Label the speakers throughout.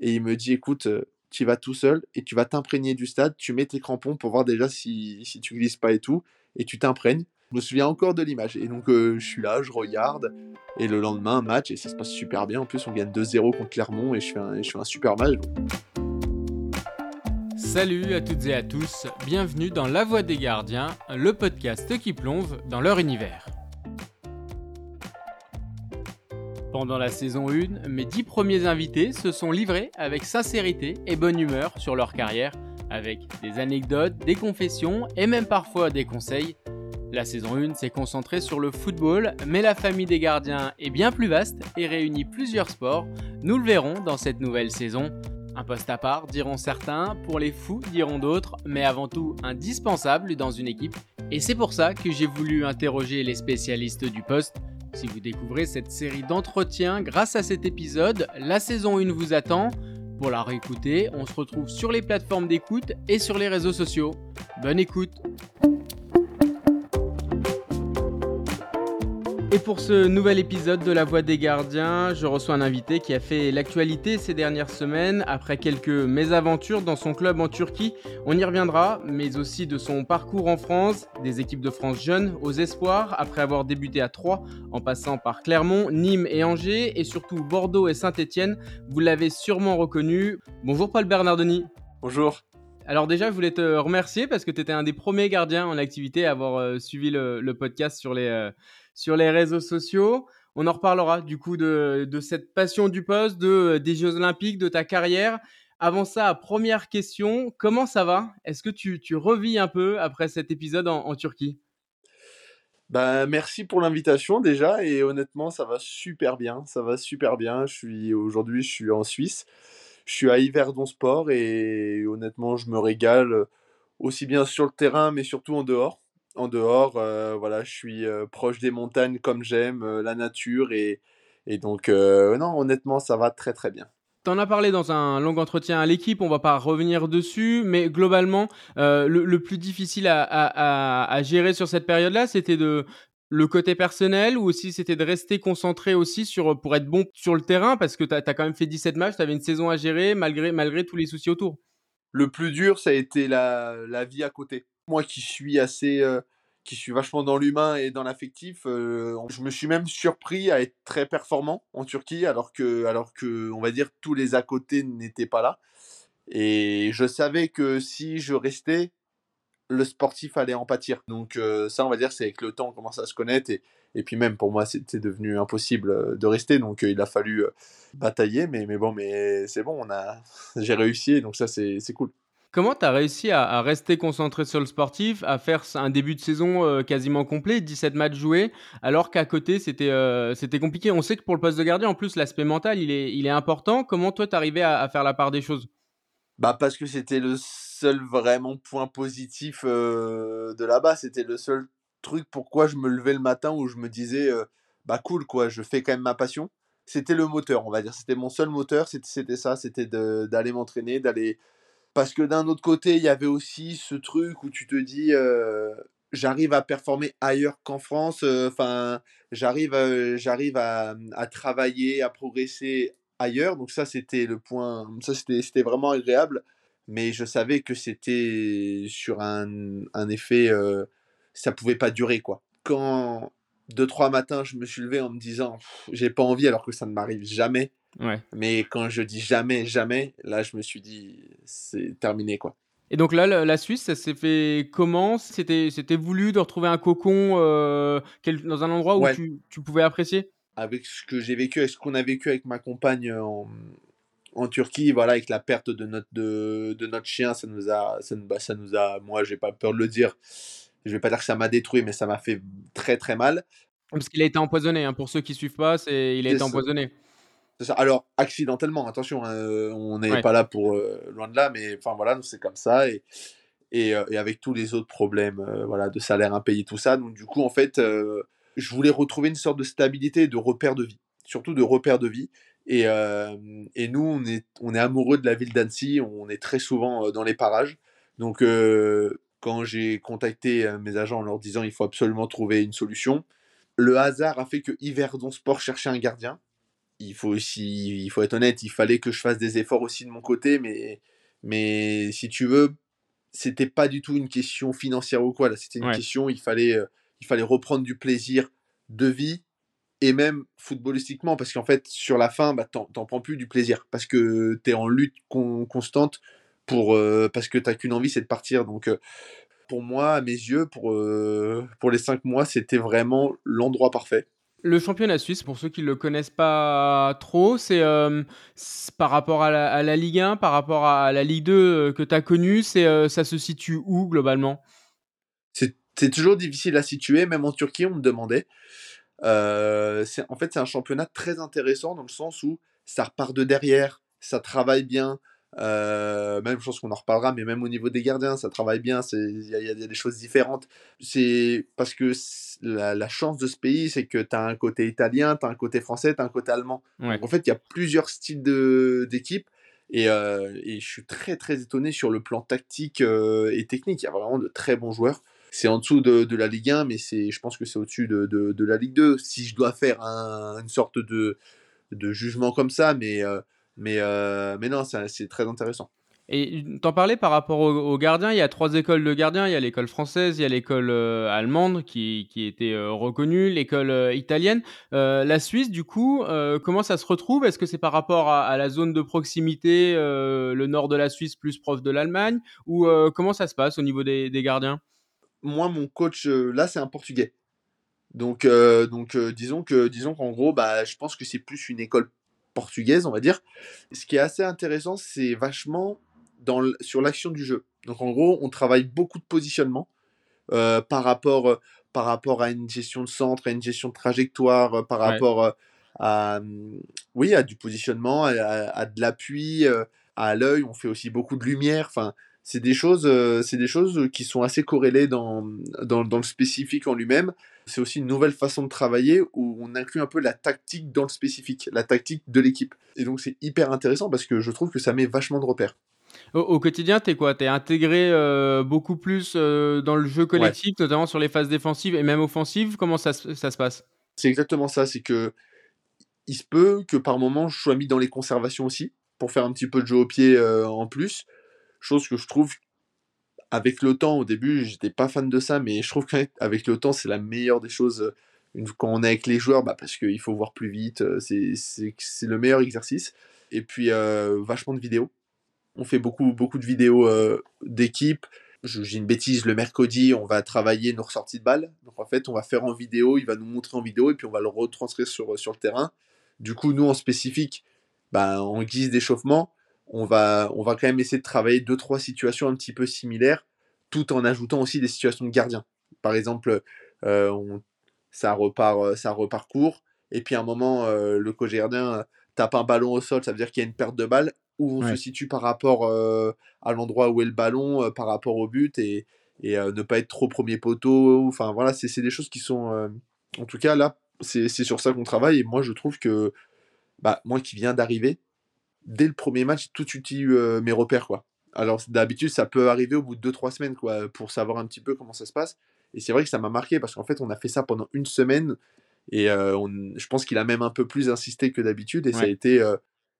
Speaker 1: Et il me dit écoute, tu vas tout seul et tu vas t'imprégner du stade, tu mets tes crampons pour voir déjà si, tu glisses pas et tout, et tu t'imprègnes. Je me souviens encore de l'image. Et donc, je suis là, je regarde. Et le lendemain, match, et ça se passe super bien. En plus, on gagne 2-0 contre Clermont et je fais un, je fais un super match.
Speaker 2: Salut à toutes et à tous, bienvenue dans La Voix des Gardiens, le podcast qui plonge dans leur univers. Pendant la saison 1, mes 10 premiers invités se sont livrés avec sincérité et bonne humeur sur leur carrière, avec des anecdotes, des confessions et même parfois des conseils la saison 1 s'est concentrée sur le football, mais la famille des gardiens est bien plus vaste et réunit plusieurs sports. Nous le verrons dans cette nouvelle saison. Un poste à part, diront certains, pour les fous, diront d'autres, mais avant tout indispensable dans une équipe. Et c'est pour ça que j'ai voulu interroger les spécialistes du poste. Si vous découvrez cette série d'entretiens grâce à cet épisode, la saison 1 vous attend. Pour la réécouter, on se retrouve sur les plateformes d'écoute et sur les réseaux sociaux. Bonne écoute Et pour ce nouvel épisode de La Voix des Gardiens, je reçois un invité qui a fait l'actualité ces dernières semaines après quelques mésaventures dans son club en Turquie. On y reviendra, mais aussi de son parcours en France, des équipes de France jeunes aux espoirs, après avoir débuté à Troyes en passant par Clermont, Nîmes et Angers, et surtout Bordeaux et Saint-Étienne. Vous l'avez sûrement reconnu. Bonjour Paul Bernardoni.
Speaker 1: Bonjour.
Speaker 2: Alors déjà, je voulais te remercier parce que tu étais un des premiers gardiens en activité à avoir euh, suivi le, podcast sur les, euh, sur les réseaux sociaux. On en reparlera du coup de, cette passion du poste, de, des Jeux Olympiques, de ta carrière. Avant ça, première question, comment ça va? Est-ce que tu, tu, revis un peu après cet épisode en, Turquie?
Speaker 1: Bah, merci pour l'invitation déjà et honnêtement ça va super bien, ça va super bien. Je suis aujourd'hui je suis en Suisse, je suis à Yverdon Sport et honnêtement je me régale aussi bien sur le terrain mais surtout en dehors en dehors. Euh, voilà, je suis euh, proche des montagnes comme j'aime, euh, la nature. Et, et donc, non, honnêtement, ça va très très bien.
Speaker 2: Tu en as parlé dans un long entretien à l'équipe, on va pas revenir dessus, mais globalement, le, plus difficile à, à, gérer sur cette période-là, c'était de le côté personnel ou aussi c'était de rester concentré aussi sur, pour être bon sur le terrain, parce que tu as, quand même fait 17 matchs, tu avais une saison à gérer malgré, malgré tous les soucis autour.
Speaker 1: Le plus dur, ça a été la, la vie à côté moi qui suis assez euh, qui suis vachement dans l'humain et dans l'affectif, euh, je me suis même surpris à être très performant en Turquie alors que alors que on va dire tous les à côté n'étaient pas là et je savais que si je restais le sportif allait en pâtir. Donc euh, ça on va dire c'est avec le temps on commence à se connaître et, et puis même pour moi c'était devenu impossible de rester donc il a fallu batailler mais mais bon mais c'est bon on a j'ai réussi donc ça c'est cool.
Speaker 2: Comment tu as réussi à, rester concentré sur le sportif, à faire un début de saison euh, quasiment complet, 17 matchs joués, alors qu'à côté euh, c'était compliqué? On sait que pour le poste de gardien, en plus, l'aspect mental il est, il est important. Comment toi tu arrivé à, à, faire la part des choses?
Speaker 1: Bah Parce que c'était le seul vraiment point positif euh, de là-bas. C'était le seul truc pourquoi je me levais le matin où je me disais bah cool, quoi, je fais quand même ma passion. C'était le moteur, on va dire. C'était mon seul moteur, c'était ça, c'était d'aller m'entraîner, d'aller parce que d'un autre côté, il y avait aussi ce truc où tu te dis, j'arrive à performer ailleurs qu'en France. Enfin, j'arrive, j'arrive à, à, travailler, à progresser ailleurs. Donc ça, c'était le point. Ça, c'était, vraiment agréable. Mais je savais que c'était sur un, un effet, ça pouvait pas durer quoi. Quand deux trois matins, je me suis levé en me disant, j'ai pas envie, alors que ça ne m'arrive jamais. Mais quand je dis jamais, jamais, là, je me suis dit, c'est terminé, quoi.
Speaker 2: Et donc là, la Suisse, ça s'est fait comment? C'était voulu de retrouver un cocon euh, dans un endroit où tu, tu, pouvais apprécier?
Speaker 1: Avec ce que j'ai vécu, avec ce qu'on a vécu avec ma compagne en, en, Turquie, voilà, avec la perte de notre, de, de notre chien, ça nous a, ça, bah, ça nous a, moi, j'ai pas peur de le dire, je vais pas dire que ça m'a détruit, mais ça m'a fait très très mal.
Speaker 2: Parce qu'il a été empoisonné, hein. pour ceux qui suivent pas, il a été empoisonné.
Speaker 1: Alors, accidentellement, attention, hein, euh, on n'est pas là pour euh, loin de là, mais enfin voilà, c'est comme ça. Et, et, euh, et, avec tous les autres problèmes voilà, de salaire impayé, tout ça. Donc, du coup, en fait, je voulais retrouver une sorte de stabilité de repère de vie, surtout de repère de vie. Et, et nous, on est, on est amoureux de la ville d'Annecy, on est très souvent dans les parages. Donc, quand j'ai contacté mes agents en leur disant il faut absolument trouver une solution, le hasard a fait que Yverdon Sport cherchait un gardien il faut aussi, il faut être honnête, il fallait que je fasse des efforts aussi de mon côté, mais, mais si tu veux, c'était pas du tout une question financière ou quoi. Là, c'était une question, il fallait, euh, il fallait reprendre du plaisir de vie et même footballistiquement, parce qu'en fait, sur la fin, bah, t'en, prends plus du plaisir parce que tu es en lutte constante pour, euh, parce que t'as qu'une envie, c'est de partir. Donc, euh, pour moi, à mes yeux, pour, pour les cinq mois, c'était vraiment l'endroit parfait.
Speaker 2: Le championnat suisse, pour ceux qui ne le connaissent pas trop, c'est euh, par rapport à la, Ligue 1, par rapport à la Ligue 2 euh, que tu as connue, euh, ça se situe où globalement?
Speaker 1: C'est toujours difficile à situer, même en Turquie, on me demandait. en fait, c'est un championnat très intéressant dans le sens où ça repart de derrière, ça travaille bien, euh, même chose qu'on en reparlera, mais même au niveau des gardiens, ça travaille bien. Il y, a des choses différentes. C'est parce que la, chance de ce pays, c'est que tu as un côté italien, tu as un côté français, tu as un côté allemand. en fait, il y a plusieurs styles d'équipe. Et, euh, et, je suis très très étonné sur le plan tactique euh, et technique. Il y a vraiment de très bons joueurs. C'est en dessous de, de, la Ligue 1, mais je pense que c'est au-dessus de, de, de, la Ligue 2. Si je dois faire une sorte de, de jugement comme ça, mais mais, euh, mais non, c'est très intéressant.
Speaker 2: Et t'en parlais par rapport aux, gardiens, il y a trois écoles de gardiens, il y a l'école française, il y a l'école euh, allemande qui, qui était euh, reconnue, l'école italienne. la Suisse, du coup, comment ça se retrouve? Est-ce que c'est par rapport à, la zone de proximité, le nord de la Suisse plus proche de l'Allemagne? Ou comment ça se passe au niveau des, des gardiens?
Speaker 1: Moi, mon coach, là, c'est un Portugais. Donc, donc disons que disons qu'en gros, bah, je pense que c'est plus une école portugaise, on va dire. Ce qui est assez intéressant, c'est vachement dans sur l'action du jeu. Donc en gros, on travaille beaucoup de positionnement euh, par, rapport, euh, par rapport à une gestion de centre, à une gestion de trajectoire, euh, par rapport à, oui, à du positionnement, à, de l'appui, à l'œil. On fait aussi beaucoup de lumière. Enfin, c'est des choses, c'est des choses qui sont assez corrélées dans, dans, dans le spécifique en lui-même c'est aussi une nouvelle façon de travailler où on inclut un peu la tactique dans le spécifique, la tactique de l'équipe. Et donc c'est hyper intéressant parce que je trouve que ça met vachement de repères.
Speaker 2: Au, quotidien, t'es quoi? T'es intégré euh, beaucoup plus euh, dans le jeu collectif, notamment sur les phases défensives et même offensives? Comment ça, ça se passe?
Speaker 1: C'est exactement ça. C'est que il se peut que par moment je sois mis dans les conservations aussi pour faire un petit peu de jeu au pied euh, en plus. Chose que je trouve avec le temps, au début, j'étais pas fan de ça, mais je trouve qu'avec le temps, c'est la meilleure des choses une, quand on est avec les joueurs, bah, parce qu'il faut voir plus vite, euh, c'est le meilleur exercice. Et puis, euh, vachement de vidéos. On fait beaucoup, beaucoup de vidéos euh, d'équipe. J'ai une bêtise, le mercredi, on va travailler nos ressorties de balles. Donc en fait, on va faire en vidéo, il va nous montrer en vidéo et puis on va le retranscrire sur, sur le terrain. Du coup, nous, en spécifique, bah, en guise d'échauffement, on va, on va quand même essayer de travailler deux, trois situations un petit peu similaires, tout en ajoutant aussi des situations de gardien. Par exemple, euh, ça, repart, euh, ça repart court, et puis à un moment, euh, le co-gardien tape un ballon au sol, ça veut dire qu'il y a une perte de balle, où on se situe par rapport à l'endroit où est le ballon, par rapport au but, et, et ne pas être trop premier poteau. Enfin voilà, c'est des choses qui sont... en tout cas, là, c'est sur ça qu'on travaille, et moi je trouve que, bah, moi qui viens d'arriver, dès le premier match, tout de suite eu euh, mes repères. Quoi. Alors d'habitude, ça peut arriver au bout de 2-3 semaines quoi, pour savoir un petit peu comment ça se passe. Et c'est vrai que ça m'a marqué parce qu'en fait, on a fait ça pendant une semaine. Et euh, je pense qu'il a même un peu plus insisté que d'habitude. Et, ça a été, euh,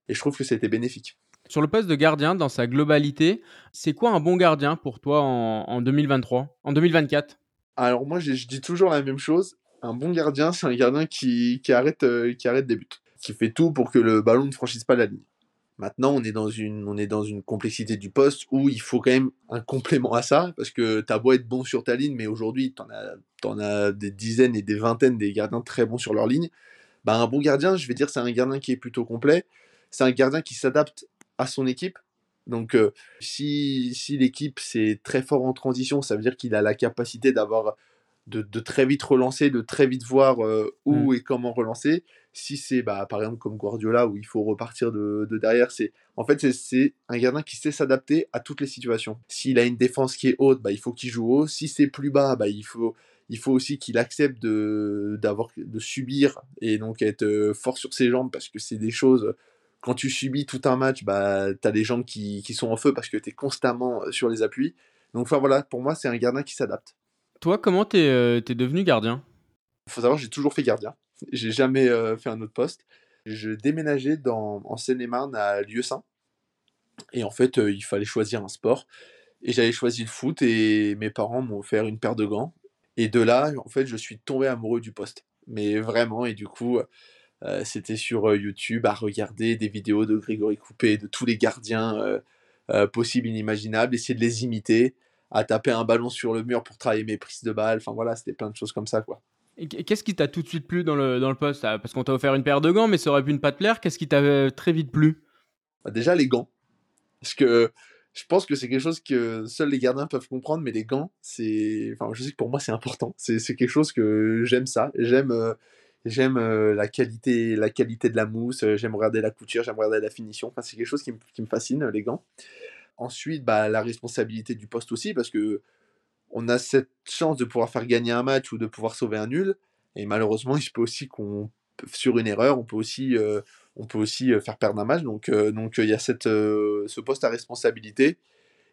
Speaker 1: et je trouve que ça a été bénéfique.
Speaker 2: Sur le poste de gardien, dans sa globalité, c'est quoi un bon gardien pour toi en, 2023, en 2024
Speaker 1: Alors moi, je, dis toujours la même chose. Un bon gardien, c'est un gardien qui, qui arrête, qui arrête des buts, qui fait tout pour que le ballon ne franchisse pas la ligne. Maintenant, on est dans une, on est dans une complexité du poste où il faut quand même un complément à ça, parce que t'as beau être bon sur ta ligne, mais aujourd'hui, t'en as, en as des dizaines et des vingtaines des gardiens très bons sur leur ligne. Bah, un bon gardien, je vais dire, c'est un gardien qui est plutôt complet. C'est un gardien qui s'adapte à son équipe. Donc, euh, si, si l'équipe c'est très fort en transition, ça veut dire qu'il a la capacité d'avoir de, de, très vite relancer, de très vite voir euh, où mm. et comment relancer. Si c'est bah, par exemple comme Guardiola où il faut repartir de, de derrière, c'est en fait c'est un gardien qui sait s'adapter à toutes les situations. S'il a une défense qui est haute, bah, il faut qu'il joue haut. Si c'est plus bas, bah, il faut il faut aussi qu'il accepte de d'avoir de subir et donc être euh, fort sur ses jambes parce que c'est des choses quand tu subis tout un match, bah, tu as les jambes qui, qui, sont en feu parce que tu es constamment sur les appuis. Donc enfin, voilà, pour moi, c'est un gardien qui s'adapte.
Speaker 2: Toi, comment t'es es devenu gardien?
Speaker 1: Il faut savoir, j'ai toujours fait gardien. J'ai jamais euh, fait un autre poste. Je déménageais dans, en Seine-et-Marne à Lieusaint. Et en fait, il fallait choisir un sport. Et j'avais choisi le foot et mes parents m'ont offert une paire de gants. Et de là, en fait, je suis tombé amoureux du poste. Mais vraiment, et du coup, euh, c'était sur euh, YouTube à regarder des vidéos de Grégory Coupé, de tous les gardiens euh, possibles, inimaginables, essayer de les imiter, à taper un ballon sur le mur pour travailler mes prises de balles. Enfin voilà, c'était plein de choses comme ça, quoi.
Speaker 2: Qu'est-ce qui t'a tout de suite plu dans le, dans le poste? Parce qu'on t'a offert une paire de gants, mais ça aurait pu ne pas te plaire. Qu'est-ce qui t'a très vite plu?
Speaker 1: Bah, Déjà les gants. Parce que je pense que c'est quelque chose que seuls les gardiens peuvent comprendre, mais les gants, c'est. Enfin, je sais que pour moi, c'est important. C'est quelque chose que j'aime ça. J'aime. Euh, j'aime euh, la qualité, la qualité de la mousse. Euh, j'aime regarder la couture. J'aime regarder la finition. Enfin, c'est quelque chose qui, me fascine, les gants. Ensuite, bah, la responsabilité du poste aussi, parce que on a cette chance de pouvoir faire gagner un match ou de pouvoir sauver un nul. Et malheureusement, il se peut aussi qu'on, sur une erreur, on peut aussi on peut aussi euh, faire perdre un match. Donc, euh, donc il y a cette, euh, ce poste à responsabilité.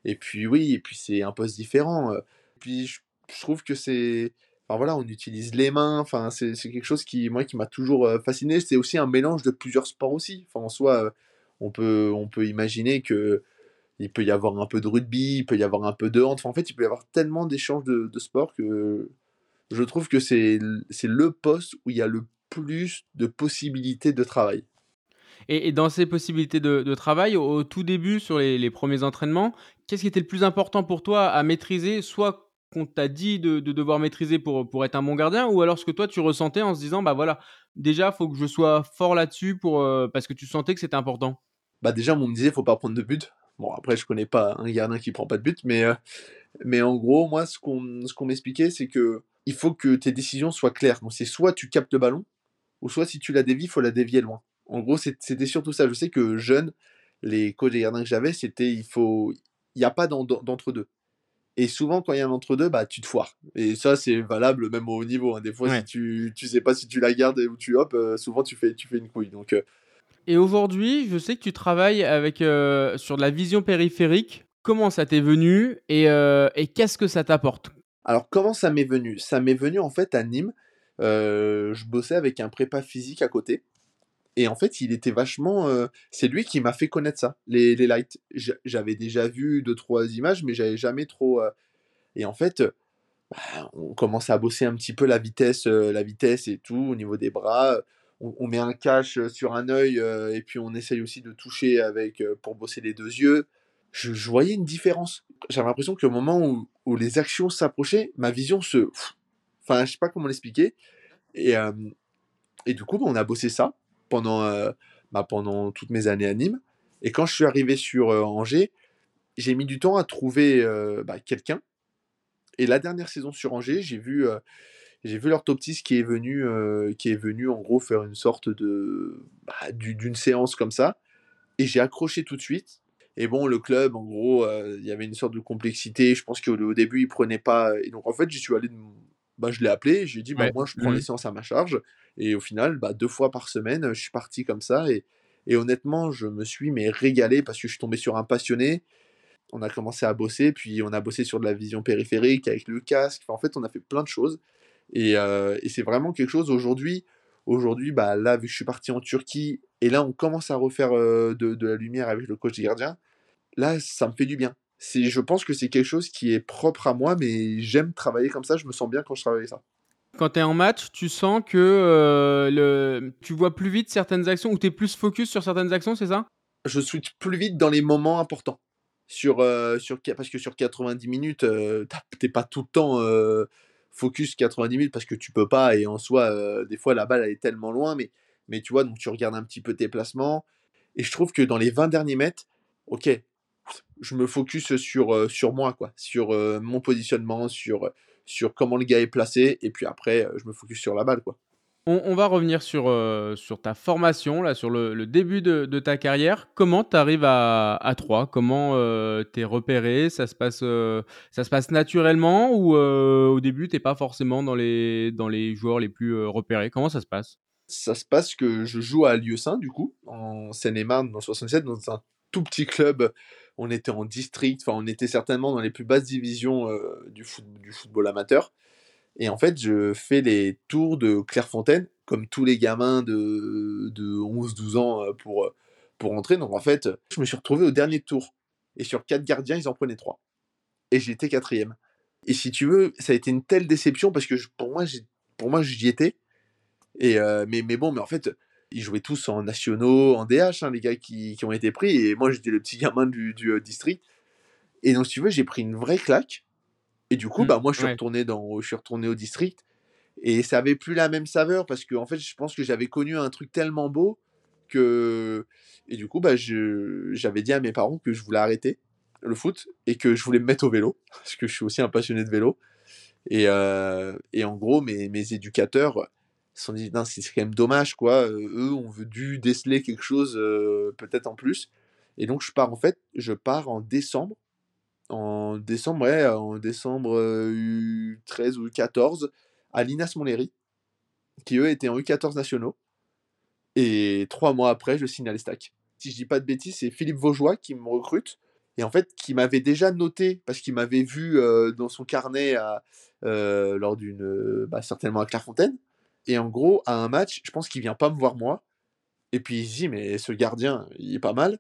Speaker 1: Et puis oui, et puis c'est un poste différent. Puis je, trouve que c'est, enfin voilà, on utilise les mains. Enfin, c'est quelque chose qui, moi, qui m'a toujours fasciné. C'est aussi un mélange de plusieurs sports aussi. Enfin, en soi, on peut, on peut imaginer que il peut y avoir un peu de rugby, il peut y avoir un peu de hand. Enfin, en fait, il peut y avoir tellement d'échanges de, de sports que je trouve que c'est le poste où il y a le plus de possibilités de travail.
Speaker 2: Et, dans ces possibilités de, travail, au, tout début, sur les, premiers entraînements, qu'est-ce qui était le plus important pour toi à maîtriser, soit qu'on t'a dit de, devoir maîtriser pour, pour être un bon gardien, ou alors ce que toi tu ressentais en se disant, bah voilà, déjà, il faut que je sois fort là-dessus pour, euh, parce que tu sentais que c'était important?
Speaker 1: Bah déjà, on me disait, faut pas prendre de but. Bon, après, je connais pas un gardien qui prend pas de but, mais, euh, mais en gros, moi, ce qu'on qu'on m'expliquait, c'est que il faut que tes décisions soient claires. Donc, c'est soit tu captes le ballon, ou soit si tu la dévies, il faut la dévier loin. En gros, c'était surtout ça. Je sais que jeune, les coachs des gardiens que j'avais, c'était il faut, il n'y a pas d'entre-deux. Et souvent, quand il y a un entre-deux, bah, tu te foires. Et ça, c'est valable même au haut niveau. Hein. Des fois, si tu ne sais pas si tu la gardes ou tu hop, euh, souvent, tu fais, tu fais une couille. Donc, euh.
Speaker 2: Et aujourd'hui, je sais que tu travailles avec, euh, sur de la vision périphérique. Comment ça t'est venu et, et qu'est-ce que ça t'apporte?
Speaker 1: Alors, comment ça m'est venu? Ça m'est venu en fait à Nîmes. je bossais avec un prépa physique à côté. Et en fait, il était vachement. Euh, c'est lui qui m'a fait connaître ça, les, lights. J'avais déjà vu deux, trois images, mais j'avais jamais trop. Euh, et en fait, bah, on commence à bosser un petit peu la vitesse, euh, la vitesse et tout au niveau des bras. On, met un cache sur un œil et puis on essaye aussi de toucher avec pour bosser les deux yeux. Je, voyais une différence. J'avais l'impression qu'au moment où, où, les actions s'approchaient, ma vision se. Enfin, je sais pas comment l'expliquer. Et, et du coup, bah, on a bossé ça pendant, euh, bah, pendant toutes mes années à Nîmes. Et quand je suis arrivé sur euh, Angers, j'ai mis du temps à trouver euh, bah, quelqu'un. Et la dernière saison sur Angers, j'ai vu, j'ai vu l'orthoptiste qui est venu, qui est venu en gros faire une sorte de bah, d'une séance comme ça. Et j'ai accroché tout de suite. Et bon, le club, en gros, il y avait une sorte de complexité. Je pense qu'au début, il prenait pas. Et donc, en fait, j'y suis allé. Bah, je l'ai appelé. J'ai dit, bah, moi, je prends mmh les séances à ma charge. Et au final, bah, deux fois par semaine, je suis parti comme ça. Et, et honnêtement, je me suis mais régalé parce que je suis tombé sur un passionné. On a commencé à bosser, puis on a bossé sur de la vision périphérique avec le casque. en fait, on a fait plein de choses. Et, euh, et c'est vraiment quelque chose aujourd'hui. Aujourd'hui, bah, là, vu que je suis parti en Turquie, et là, on commence à refaire euh, de, de, la lumière avec le coach gardien, là, ça me fait du bien. Je pense que c'est quelque chose qui est propre à moi, mais j'aime travailler comme ça. Je me sens bien quand je travaille ça.
Speaker 2: Quand tu es en match, tu sens que euh, le... tu vois plus vite certaines actions ou tu es plus focus sur certaines actions, c'est ça?
Speaker 1: Je switch plus vite dans les moments importants. Sur, euh, sur, parce que sur 90 minutes, t'es pas tout le temps focus 90 minutes parce que tu peux pas et en soi, des fois la balle elle est tellement loin, mais, mais tu vois, donc tu regardes un petit peu tes placements. Et je trouve que dans les 20 derniers mètres, ok, je me focus sur, sur moi, quoi, sur mon positionnement, sur sur comment le gars est placé, et puis après, euh, je me focus sur la balle. quoi.
Speaker 2: On, va revenir sur, euh, sur ta formation, là, sur le, début de, ta carrière. Comment tu arrives à, à 3 Comment euh, tu es repéré? Ça se, passe, ça se passe naturellement ou au début, tu pas forcément dans les, dans les joueurs les plus repérés? Comment ça se passe?
Speaker 1: Ça se passe que je joue à Lieu-Saint, du coup, en Seine-et-Marne, dans 67, dans un tout petit club. On était en district, enfin on était certainement dans les plus basses divisions euh, du, football amateur. Et en fait, je fais les tours de Clairefontaine comme tous les gamins de, de 11-12 ans euh, pour, pour entrer. Donc en fait, je me suis retrouvé au dernier tour. Et sur quatre gardiens, ils en prenaient trois. Et j'étais quatrième. Et si tu veux, ça a été une telle déception parce que pour moi, j'y étais. Et mais, mais bon, mais en fait, ils jouaient tous en nationaux, en DH, hein, les gars qui, qui, ont été pris. Et moi, j'étais le petit gamin du, du district. Et donc, si tu veux, j'ai pris une vraie claque. Et du coup, mmh, bah, moi, je suis, retourné dans, je suis retourné au district. Et ça avait plus la même saveur parce que, en fait, je pense que j'avais connu un truc tellement beau que. Et du coup, bah, j'avais dit à mes parents que je voulais arrêter le foot et que je voulais me mettre au vélo parce que je suis aussi un passionné de vélo. Et, euh, et en gros, mes, mes éducateurs se sont dit, c'est quand même dommage, quoi. eux ont dû déceler quelque chose euh, peut-être en plus. Et donc, je pars, en fait, je pars en décembre en décembre, ouais, en décembre U13 ou U14 à l'Inas Montlhéry, qui eux étaient en U14 nationaux. Et trois mois après, je signe à l'Estac. Si je dis pas de bêtises, c'est Philippe Vaugeois qui me recrute. Et en fait, qui m'avait déjà noté, parce qu'il m'avait vu dans son carnet à, lors d'une. Bah, certainement à Clairefontaine. Et en gros, à un match, je pense qu'il vient pas me voir moi. Et puis il se dit, mais ce gardien, il est pas mal.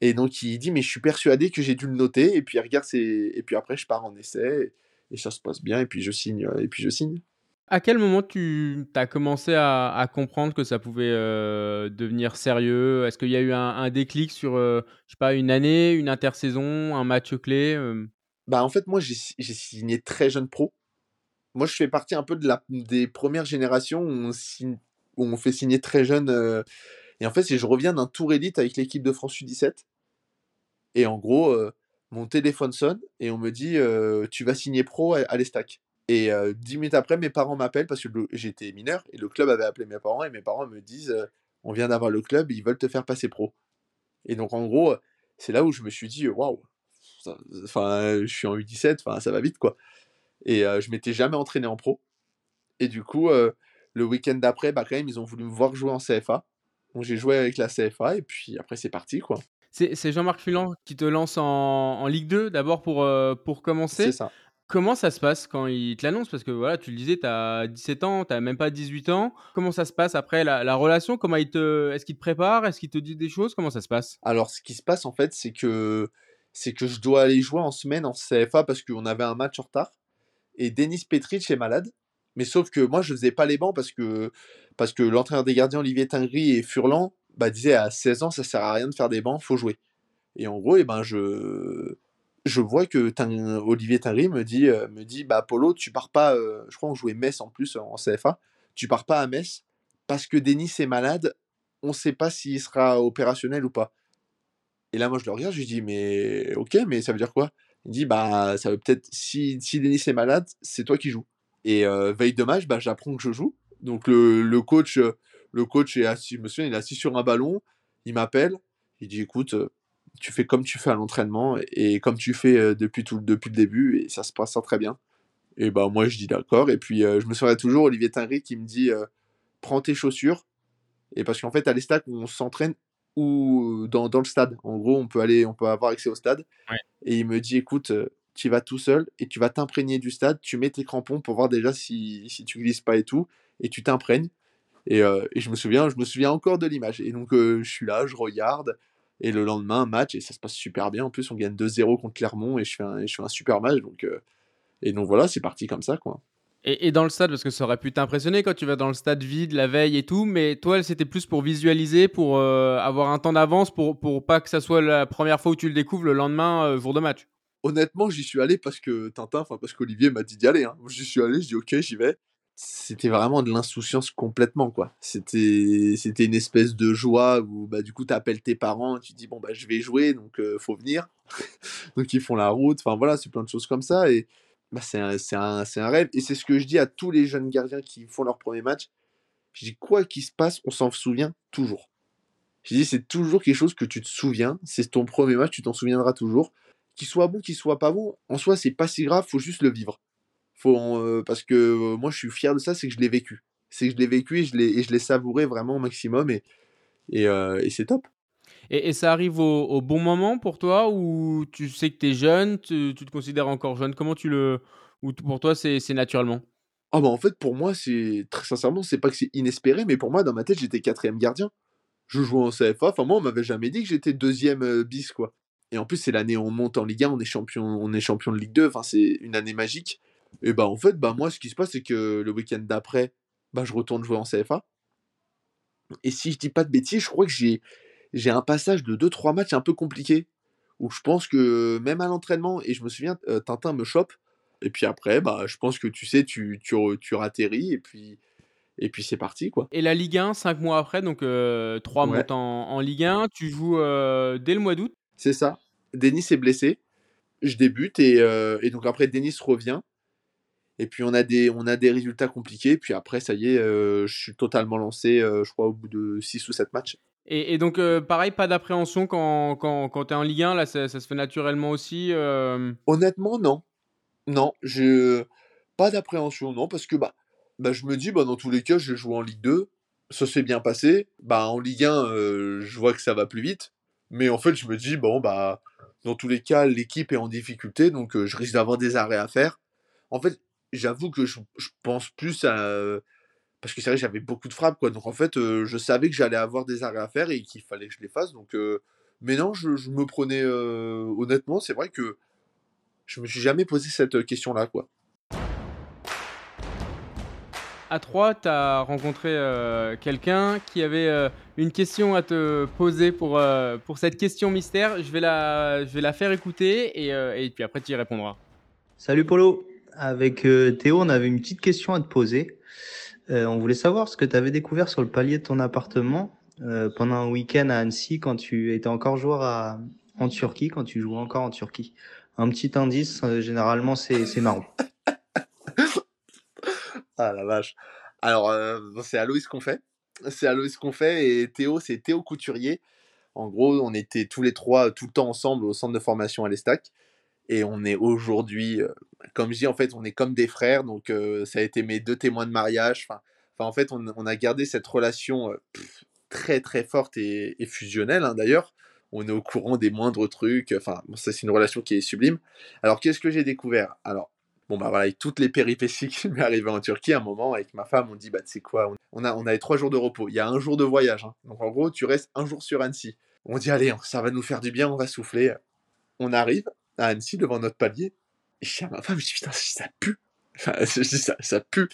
Speaker 1: Et donc il dit mais je suis persuadé que j'ai dû le noter et puis regarde c'est et puis après je pars en essai et, ça se passe bien et puis je signe et puis je signe.
Speaker 2: À quel moment tu as commencé à, comprendre que ça pouvait euh, devenir sérieux? Est-ce qu'il y a eu un, déclic sur euh, je sais pas une année, une intersaison, un match clé euh?
Speaker 1: Bah en fait moi j'ai signé très jeune pro. Moi je fais partie un peu de la des premières générations où on, signe, où on fait signer très jeune et en fait, je reviens d'un tour élite avec l'équipe de France U17. Et en gros, euh, mon téléphone sonne et on me dit euh, Tu vas signer pro à, l'Estac. Et euh, dix minutes après, mes parents m'appellent parce que j'étais mineur et le club avait appelé mes parents et mes parents me disent On vient d'avoir le club, ils veulent te faire passer pro. Et donc, en gros, c'est là où je me suis dit Waouh, enfin, je suis en U17, enfin, ça va vite quoi. Et je m'étais jamais entraîné en pro. Et du coup, le week-end d'après, bah, quand même, ils ont voulu me voir jouer en CFA. Donc j'ai joué avec la CFA et puis après c'est parti quoi.
Speaker 2: C'est Jean-Marc Fulan qui te lance en, Ligue 2 d'abord pour, euh, pour commencer.
Speaker 1: C'est ça.
Speaker 2: Comment ça se passe quand il te l'annonce? Parce que voilà, tu le disais, tu as 17 ans, tu même pas 18 ans. Comment ça se passe après la, relation? Comment il te, Est-ce qu'il te prépare? Est-ce qu'il te dit des choses? Comment ça se passe?
Speaker 1: Alors, ce qui se passe en fait, c'est que, c'est que je dois aller jouer en semaine en CFA parce qu'on avait un match en retard. Et Denis Petric est malade. Mais sauf que moi, je faisais pas les bancs parce que, parce que l'entraîneur des gardiens, Olivier Tingry et Furlan, bah, disait à 16 ans, ça sert à rien de faire des bancs, faut jouer. Et en gros, eh ben, je, je vois que Olivier Tingry me dit, euh, me dit bah, Polo, tu pars pas, euh, je crois qu'on jouait Metz en plus en CFA, tu pars pas à Metz parce que Denis est malade, on sait pas s'il sera opérationnel ou pas. Et là, moi, je le regarde, je lui dis, mais ok, mais ça veut dire quoi? Il dit, bah, ça veut peut-être, si, si Denis est malade, c'est toi qui joues. Et euh, veille de match, bah, j'apprends que je joue. Donc le, le, coach, le coach est assis, je me souviens, il est assis sur un ballon, il m'appelle, il dit écoute, euh, tu fais comme tu fais à l'entraînement et comme tu fais euh, depuis, tout, depuis le début et ça se passe très bien. Et bah moi je dis d'accord. Et puis je me souviens toujours Olivier Tinry qui me dit prends tes chaussures. Et parce qu'en fait à l'Estac on s'entraîne ou dans, dans, le stade. En gros on peut aller, on peut avoir accès au stade. Et il me dit écoute, tu vas tout seul et tu vas t'imprégner du stade, tu mets tes crampons pour voir déjà si, si tu glisses pas et tout, et tu t'imprègnes. Et, euh, je me souviens, je me souviens encore de l'image. Et donc euh, je suis là, je regarde, et le lendemain, match, et ça se passe super bien. En plus, on gagne 2-0 contre Clermont, et je fais un, je fais un super match. Donc, euh, et donc voilà, c'est parti comme ça, quoi.
Speaker 2: Et, et, dans le stade, parce que ça aurait pu t'impressionner quand tu vas dans le stade vide la veille et tout, mais toi, c'était plus pour visualiser, pour avoir un temps d'avance, pour, pour pas que ça soit la première fois où tu le découvres le lendemain, jour de match
Speaker 1: honnêtement, j'y suis allé parce que Tintin, enfin parce qu'Olivier m'a dit d'y aller. Hein. J'y suis allé, je dis ok, j'y vais. C'était vraiment de l'insouciance complètement, quoi. C'était, c'était une espèce de joie où, bah, du coup, tu appelles tes parents, tu dis bon bah je vais jouer, donc euh, faut venir. donc ils font la route. Enfin voilà, c'est plein de choses comme ça et bah, c'est un, un, un, rêve. Et c'est ce que je dis à tous les jeunes gardiens qui font leur premier match. Je dis quoi qu'il se passe, on s'en souvient toujours. Je dis c'est toujours quelque chose que tu te souviens. C'est ton premier match, tu t'en souviendras toujours qu'il soit bon, qu'il soit pas bon, en soi, c'est pas si grave, faut juste le vivre. Faut, euh, parce que euh, moi, je suis fier de ça, c'est que je l'ai vécu. C'est que je l'ai vécu et je l'ai, savouré vraiment au maximum et, et, euh, et c'est top.
Speaker 2: Et, et, ça arrive au, bon moment pour toi ou tu sais que tu es jeune, tu, tu, te considères encore jeune? Comment tu le. Ou pour toi, c'est, c'est naturellement?
Speaker 1: Ah bah en fait, pour moi, c'est très sincèrement, c'est pas que c'est inespéré, mais pour moi, dans ma tête, j'étais quatrième gardien. Je jouais en CFA, enfin moi, on m'avait jamais dit que j'étais deuxième bis, quoi. Et en plus, c'est l'année où on monte en Ligue 1, on est champion, on est champion de Ligue 2, enfin c'est une année magique. Et bah en fait, bah moi, ce qui se passe, c'est que le week-end d'après, bah je retourne jouer en CFA. Et si je dis pas de bêtises, je crois que j'ai j'ai un passage de 2-3 matchs un peu compliqué, où je pense que même à l'entraînement, et je me souviens, euh, Tintin me chope, et puis après, bah, je pense que tu sais, tu, tu, tu ratterris, et puis, et puis c'est parti. quoi.
Speaker 2: Et la Ligue 1, 5 mois après, donc 3 euh, ouais. montes en, en, Ligue 1, tu joues euh, dès le mois d'août
Speaker 1: C'est ça. Denis est blessé, je débute, et, et donc après, Denis revient. Et puis on a des, on a des résultats compliqués. Puis après, ça y est, je suis totalement lancé, je crois, au bout de 6 ou 7 matchs.
Speaker 2: Et, donc, euh, pareil, pas d'appréhension quand, quand, quand tu es en Ligue 1, là, ça, ça, se fait naturellement aussi euh...
Speaker 1: Honnêtement, non. Non, je pas d'appréhension, non, parce que bah, bah, je me dis, bah, dans tous les cas, je joue en Ligue 2, ça s'est bien passé. Bah, en Ligue 1, euh, je vois que ça va plus vite. Mais en fait, je me dis, bon, bah, dans tous les cas, l'équipe est en difficulté, donc euh, je risque d'avoir des arrêts à faire. En fait, j'avoue que je, je, pense plus à parce que c'est vrai j'avais beaucoup de frappes quoi. Donc en fait je savais que j'allais avoir des arrêts à faire et qu'il fallait que je les fasse. Donc mais non je, me prenais honnêtement c'est vrai que je me suis jamais posé cette question là quoi
Speaker 2: à 3, tu as rencontré quelqu'un qui avait une question à te poser pour, pour cette question mystère. Je vais la, je vais la faire écouter et, et puis après tu y répondras.
Speaker 3: Salut Polo, avec Théo on avait une petite question à te poser. Euh, on voulait savoir ce que tu avais découvert sur le palier de ton appartement euh, pendant un week-end à Annecy quand tu étais encore joueur à, en Turquie, quand tu jouais encore en Turquie. Un petit indice, euh, généralement c'est marrant.
Speaker 1: Ah la vache. Alors c'est Aloïs qu'on fait. C'est Aloïs qu'on fait et Théo, c'est Théo Couturier. En gros, on était tous les trois tout le temps ensemble au centre de formation à l'Estac. Et on est aujourd'hui, euh, comme je dis, en fait, on est comme des frères. Donc, euh, ça a été mes deux témoins de mariage. Enfin, en fait, on, a gardé cette relation euh, très, très forte et, fusionnelle, hein, d'ailleurs. On est au courant des moindres trucs. Enfin, ça, c'est une relation qui est sublime. Alors, qu'est-ce que j'ai découvert? Alors, bon, bah voilà, avec toutes les péripéties qui m'est arrivé en Turquie, à un moment, avec ma femme, on dit, bah, tu sais quoi, on a, on trois jours de repos. Il y a un jour de voyage. Hein. Donc, en gros, tu restes un jour sur Annecy. On dit, allez, ça va nous faire du bien, on va souffler. On arrive, à Annecy devant notre palier. Et je dis à ma femme, je dis putain, ça pue. Je dis ça, ça pue.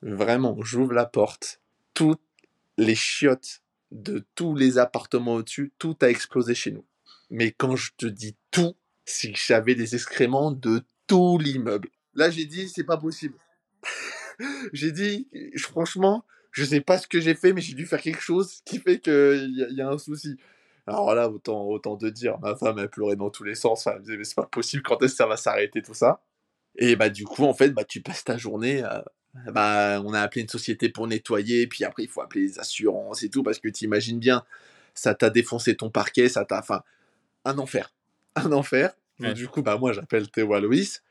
Speaker 1: Vraiment, j'ouvre la porte. Toutes les chiottes de tous les appartements au-dessus, tout a explosé chez nous. Mais quand je te dis tout, c'est que j'avais des excréments de tout l'immeuble. Là, j'ai dit, c'est pas possible. j'ai dit, franchement, je sais pas ce que j'ai fait, mais j'ai dû faire quelque chose qui fait qu'il y, y, a un souci. Alors là, autant, autant de dire, ma femme, elle pleurait dans tous les sens. elle me disait, mais c'est pas possible, quand est-ce que ça va s'arrêter, tout ça? Et bah, du coup, en fait, bah, tu passes ta journée. bah, on a appelé une société pour nettoyer, puis après, il faut appeler les assurances et tout, parce que tu imagines bien, ça t'a défoncé ton parquet, ça t'a. Enfin, un enfer. Un enfer. Du coup, bah, moi, j'appelle Théo Aloïs.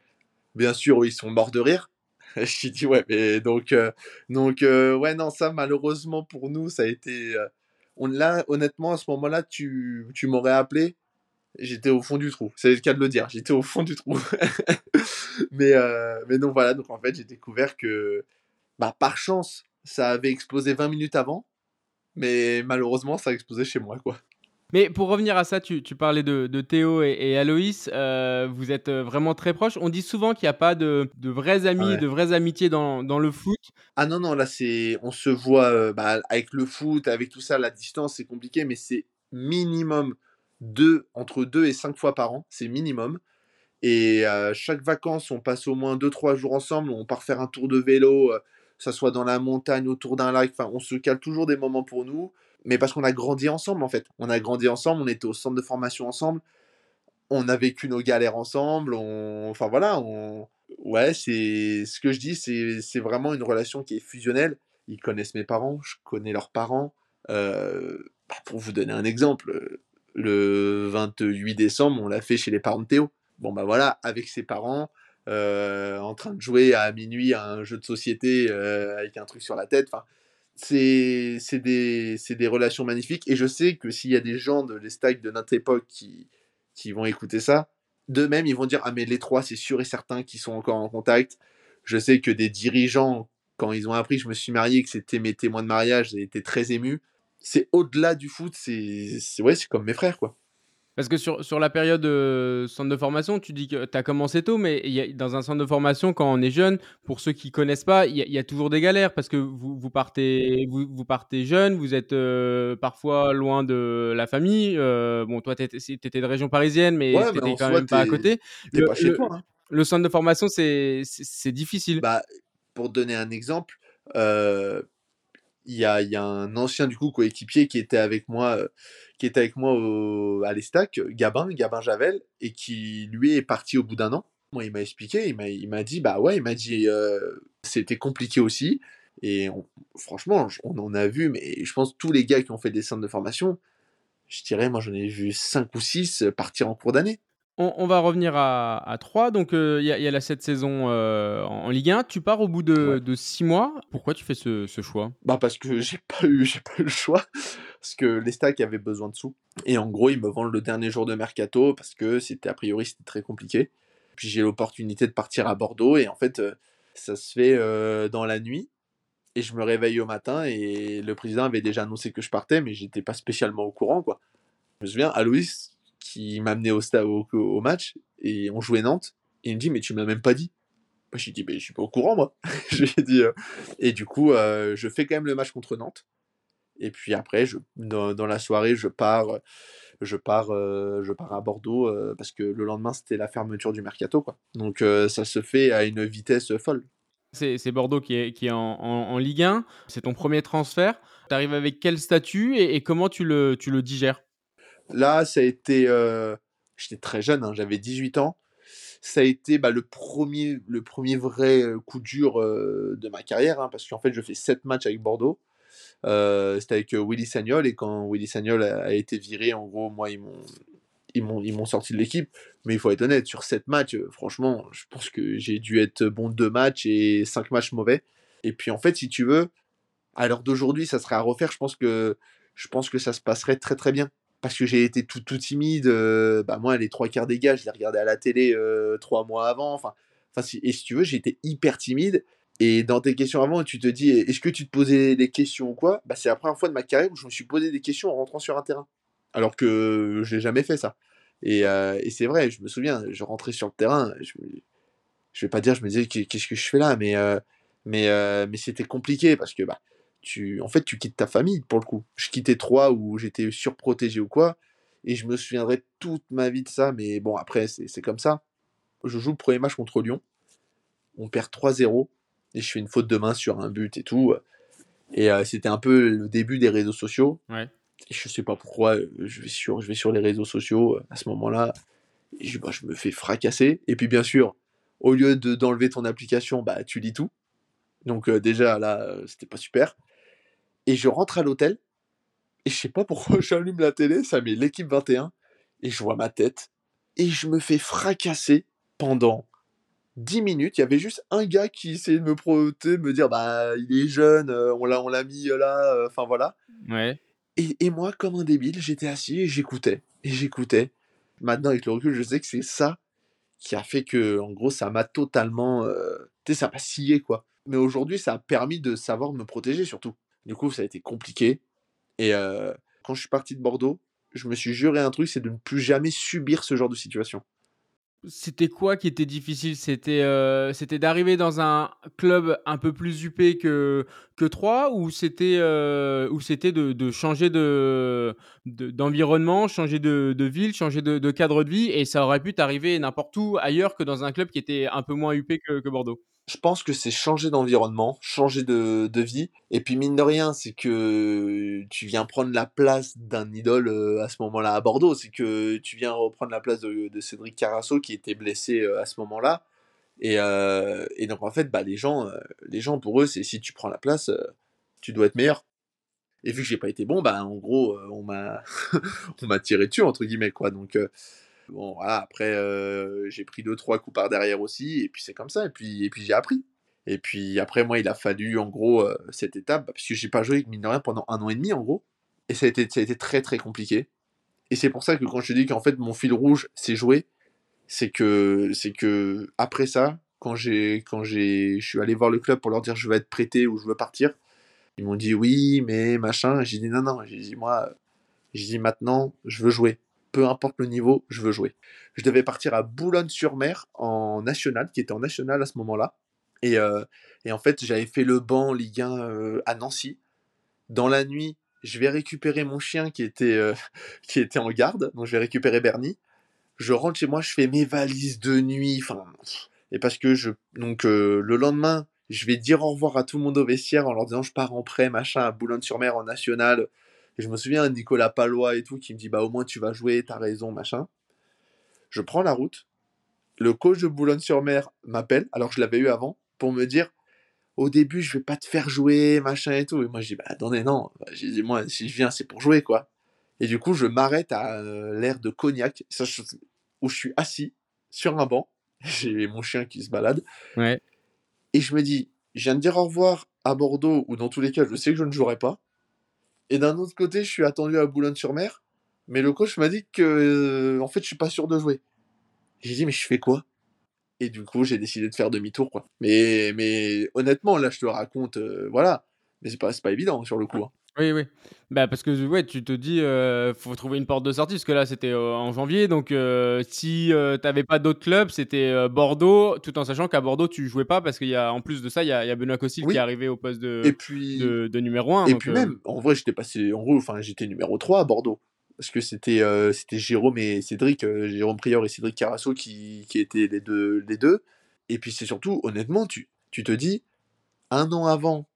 Speaker 1: Bien sûr, ils sont morts de rire. Je dis, ouais, mais donc, euh, donc euh, ouais, non, ça, malheureusement pour nous, ça a été. Euh, là, honnêtement, à ce moment-là, tu, tu m'aurais appelé, j'étais au fond du trou. C'est le cas de le dire, j'étais au fond du trou. mais, mais donc voilà, donc en fait, j'ai découvert que, bah, par chance, ça avait explosé 20 minutes avant, mais malheureusement, ça a explosé chez moi, quoi.
Speaker 2: Mais pour revenir à ça, tu, tu parlais de, de, Théo et, et Aloïs. Euh, vous êtes euh, vraiment très proches. On dit souvent qu'il n'y a pas de, de vrais amis, de vraies amitiés dans, dans, le foot.
Speaker 1: Ah non, non, là, c'est, on se voit euh, bah, avec le foot, avec tout ça, la distance, c'est compliqué, mais c'est minimum deux, entre deux et cinq fois par an. C'est minimum. Et chaque vacances, on passe au moins deux, trois jours ensemble. On part faire un tour de vélo, que ça soit dans la montagne, autour d'un lac. Enfin, on se cale toujours des moments pour nous mais parce qu'on a grandi ensemble en fait. On a grandi ensemble, on était au centre de formation ensemble, on a vécu nos galères ensemble, enfin voilà, ouais, c'est ce que je dis, c'est vraiment une relation qui est fusionnelle. Ils connaissent mes parents, je connais leurs parents. Euh, bah, pour vous donner un exemple, le 28 décembre, on l'a fait chez les parents de Théo. Bon bah voilà, avec ses parents, euh, en train de jouer à minuit à un jeu de société euh, avec un truc sur la tête. Enfin, c'est des, des, relations magnifiques. Et je sais que s'il y a des gens de l'Estac de notre époque qui, qui vont écouter ça, d'eux-mêmes, ils vont dire Ah, mais les trois, c'est sûr et certain qu'ils sont encore en contact. Je sais que des dirigeants, quand ils ont appris que je me suis marié, que c'était mes témoins de mariage, ils étaient très émus. C'est au-delà du foot, c'est ouais, c'est comme mes frères, quoi.
Speaker 2: Parce que sur, sur la période euh, centre de formation, tu dis que tu as commencé tôt, mais y a, dans un centre de formation, quand on est jeune, pour ceux qui connaissent pas, il y, a toujours des galères parce que vous, vous, partez, vous, vous partez jeune, vous êtes euh, parfois loin de la famille. Euh, bon, toi, tu étais, de région parisienne, mais tu n'étais quand même pas à côté.
Speaker 1: Le, pas chez toi. Hein.
Speaker 2: le centre de formation, c'est difficile.
Speaker 1: Bah, pour donner un exemple, il y a, un ancien du coup coéquipier qui était avec moi qui était avec moi à l'Estac, Gabin, Gabin Javel, et qui lui est parti au bout d'un an. Moi, il m'a expliqué, il m'a dit, bah ouais, il m'a dit, euh, c'était compliqué aussi. Et franchement, on en a vu, mais je pense tous les gars qui ont fait des centres de formation, je dirais, moi j'en ai vu 5 ou 6 partir en cours d'année.
Speaker 2: On, va revenir à, 3. Donc, euh, il y, a la cette saison euh, en Ligue 1. Tu pars au bout de, 6 mois. Pourquoi tu fais ce, choix?
Speaker 1: Bah parce que j'ai pas eu, j'ai pas eu le choix. Parce que les stacks avaient besoin de sous. Et en gros, ils me vendent le dernier jour de mercato parce que c'était a priori c'était très compliqué. Puis j'ai l'opportunité de partir à Bordeaux et en fait, euh, ça se fait dans la nuit. Et je me réveille au matin et le président avait déjà annoncé que je partais, mais j'étais pas spécialement au courant quoi. Je me souviens, Aloïs, qui m'a amené au, au, match et on jouait Nantes. Il me dit, mais tu me l'as même pas dit. Moi, je lui dis, mais je suis pas au courant, moi. je lui ai euh. Et du coup, euh, je fais quand même le match contre Nantes. Et puis après, je, dans, la soirée, je pars, je pars, euh, je pars à Bordeaux parce que le lendemain, c'était la fermeture du mercato. Quoi. Donc ça se fait à une vitesse folle.
Speaker 2: C'est Bordeaux qui est, qui est en, en, Ligue 1. C'est ton premier transfert. Tu arrives avec quel statut et, et comment tu le, tu le digères?
Speaker 1: Là, ça a été. Euh, j'étais très jeune, hein, j'avais 18 ans. Ça a été bah, le, premier, le premier vrai euh, coup dur euh, de ma carrière, hein, parce qu'en fait, je fais 7 matchs avec Bordeaux. C'était avec Willy Sagnol, et quand Willy Sagnol a, été viré, en gros, moi, ils m'ont. Ils m'ont, sorti de l'équipe, mais il faut être honnête, sur 7 matchs, franchement, je pense que j'ai dû être bon 2 matchs et 5 matchs mauvais. Et puis en fait, si tu veux, à l'heure d'aujourd'hui, ça serait à refaire, je pense que je pense que ça se passerait très très bien parce que j'ai été tout, tout timide. Euh, bah moi, les trois quarts des gars, je les regardais à la télé euh, trois mois avant. Enfin, si, et si tu veux, j'étais hyper timide. Et dans tes questions avant, tu te dis, est-ce que tu te posais des questions ou quoi? Bah, C'est la première fois de ma carrière où je me suis posé des questions en rentrant sur un terrain. Alors que je n'ai jamais fait ça. Et, euh, et c'est vrai, je me souviens, je rentrais sur le terrain, je, je vais pas dire, je me disais, qu'est-ce que je fais là? Mais, mais, mais c'était compliqué parce que bah, tu, en fait, tu quittes ta famille pour le coup. Je quittais trois où j'étais surprotégé ou quoi, et je me souviendrai toute ma vie de ça, mais bon, après, c'est comme ça. Je joue le premier match contre Lyon, on perd 3-0, et je fais une faute de main sur un but et tout. Et euh, c'était un peu le début des réseaux sociaux. Et je sais pas pourquoi, euh, je vais sur, je vais sur les réseaux sociaux euh, à ce moment-là, et je, bah, je me fais fracasser. Et puis bien sûr, au lieu d'enlever ton application, bah tu lis tout. Donc déjà là, c'était pas super. Et je rentre à l'hôtel, et je sais pas pourquoi j'allume la télé, ça met l'équipe 21, et je vois ma tête, et je me fais fracasser pendant 10 minutes. Il y avait juste un gars qui essayait de me protéger, me dire bah il est jeune, euh, on l'a on l'a mis euh, là, euh, enfin voilà.
Speaker 2: Ouais.
Speaker 1: Et, et, moi, comme un débile, j'étais assis et j'écoutais. Et j'écoutais. Maintenant, avec le recul, je sais que c'est ça qui a fait que, en gros, ça m'a totalement. tu sais, ça m'a scié, quoi. Mais aujourd'hui, ça a permis de savoir me protéger, surtout. Du coup, ça a été compliqué. Et euh, quand je suis parti de Bordeaux, je me suis juré un truc, c'est de ne plus jamais subir ce genre de situation.
Speaker 2: C'était quoi qui était difficile? C'était euh, d'arriver dans un club un peu plus huppé que que 3 ou c'était euh, ou c'était de, de, changer de d'environnement, changer de, de, ville, changer de, cadre de vie? Et ça aurait pu t'arriver n'importe où ailleurs que dans un club qui était un peu moins huppé que Bordeaux
Speaker 1: je pense que c'est changer d'environnement, changer de, vie. Et puis mine de rien, c'est que tu viens prendre la place d'un idole euh, à ce moment-là à Bordeaux. C'est que tu viens reprendre la place de, Cédric Carasso qui était blessé euh, à ce moment-là. Euh, et, donc en fait, bah, les, gens, les gens, pour eux, c'est si tu prends la place, tu dois être meilleur. Et vu que j'ai pas été bon, bah en gros, on m'a on m'a tiré dessus entre guillemets quoi. Donc Bon, voilà, après, euh, j'ai pris deux, trois coups par derrière aussi, et puis c'est comme ça, et puis, et puis j'ai appris. Et puis après, moi, il a fallu, en gros, euh, cette étape, parce que j'ai pas joué, mine de rien, pendant un an et demi, en gros, et ça a été, ça a été très, très compliqué. Et c'est pour ça que quand je dis qu'en fait, mon fil rouge, c'est jouer, c'est que, c'est que, après ça, quand j'ai quand j'ai je suis allé voir le club pour leur dire je veux être prêté ou je veux partir, ils m'ont dit oui, mais machin. J'ai dit non, non. J'ai dit moi, j'ai dit maintenant, je veux jouer. Peu importe le niveau, je veux jouer. Je devais partir à Boulogne-sur-Mer en national, qui était en national à ce moment-là. Et, euh, en fait, j'avais fait le banc Ligue 1 euh, à Nancy. Dans la nuit, je vais récupérer mon chien qui était, euh, qui était en garde. Donc, je vais récupérer Bernie. Je rentre chez moi, je fais mes valises de nuit. Et parce que je. Donc, le lendemain, je vais dire au revoir à tout le monde au vestiaire en leur disant je pars en prêt, machin, à Boulogne-sur-Mer en national. Et je me souviens Nicolas Palois et tout qui me dit bah au moins tu vas jouer, t'as raison, machin. Je prends la route. Le coach de Boulogne-sur-Mer m'appelle, alors je l'avais eu avant, pour me dire au début je vais pas te faire jouer, machin et tout. Et moi je dis bah attendez, non. J'ai dit moi si je viens c'est pour jouer quoi. Et du coup je m'arrête à euh, l'air de Cognac, où je suis assis sur un banc. J'ai mon chien qui se balade.
Speaker 2: Ouais.
Speaker 1: Et je me dis, je viens de dire au revoir à Bordeaux, ou dans tous les cas, je sais que je ne jouerai pas. Et d'un autre côté, je suis attendu à Boulogne-sur-Mer, mais le coach m'a dit que, euh, en fait, je suis pas sûr de jouer. J'ai dit, mais je fais quoi? Et du coup, j'ai décidé de faire demi-tour, mais honnêtement, là, je te raconte, euh, voilà. Mais c'est pas, pas évident sur le coup. Hein.
Speaker 2: Oui, oui. Bah, parce que ouais, tu te dis, euh, faut trouver une porte de sortie, parce que là, c'était euh, en janvier. Donc, euh, si euh, tu n'avais pas d'autres clubs, c'était Bordeaux, tout en sachant qu'à Bordeaux, tu jouais pas, parce qu'il y a, en plus de ça, il y a, y a Benoît Cossil qui est arrivé au poste de,
Speaker 1: et puis,
Speaker 2: de, numéro 1.
Speaker 1: Et puis même, en vrai, j'étais passé, en gros, enfin, j'étais numéro 3 à Bordeaux. Parce que c'était c'était Jérôme et Cédric, Jérôme Prior et Cédric Carasso qui, qui étaient les deux, les deux. Et puis c'est surtout, honnêtement, tu, tu te dis, un an avant,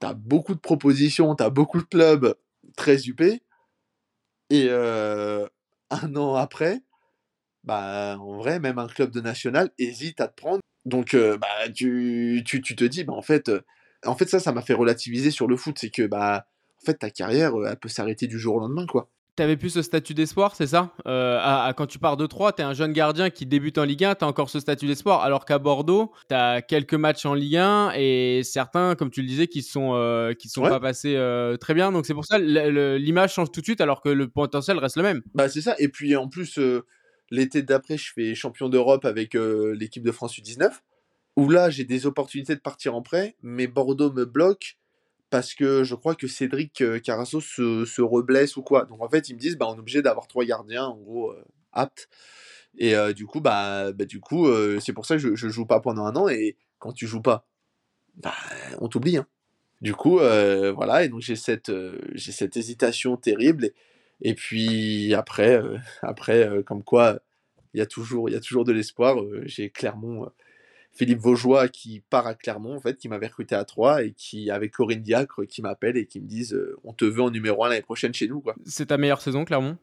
Speaker 1: tu as beaucoup de propositions, tu as beaucoup de clubs très UP. Et euh, un an après, bah, en vrai, même un club de national hésite à te prendre. Donc, euh, bah, tu, tu, tu, te dis, bah, en fait, euh, ça, ça m'a fait relativiser sur le foot. C'est que, bah, en ta carrière, elle peut s'arrêter du jour au lendemain, quoi.
Speaker 2: Tu avais plus ce statut d'espoir, c'est ça? Euh, Quand tu pars de 3, tu es un jeune gardien qui débute en Ligue 1, tu as encore ce statut d'espoir, alors qu'à Bordeaux, tu as quelques matchs en Ligue 1 et certains, comme tu le disais, qui ne sont, euh, qui sont pas passés euh, très bien. Donc c'est pour ça l'image change tout de suite, alors que le potentiel reste le même.
Speaker 1: Bah c'est ça. Et puis en plus, l'été d'après, je fais champion d'Europe avec l'équipe de France U19, où là, j'ai des opportunités de partir en prêt, mais Bordeaux me bloque parce que je crois que Cédric euh, Carasso se, se reblesse ou quoi. Donc en fait, ils me disent, bah, on est obligé d'avoir trois gardiens, en gros, euh, aptes. Et euh, du coup, bah, bah du coup, c'est pour ça que je, je joue pas pendant un an. Et quand tu joues pas, bah, on t'oublie. Hein. Du coup, voilà. Et donc j'ai cette, j'ai cette hésitation terrible. Et, et puis après, après, comme quoi, il y a toujours, il y a toujours de l'espoir. j'ai Clermont Philippe Vaugeois qui part à Clermont, en fait, qui m'avait recruté à 3 et qui, avec Corinne Diacre, qui m'appelle et qui me disent euh, On te veut en numéro 1 l'année prochaine chez nous. Quoi.
Speaker 2: C'est ta meilleure saison, Clermont?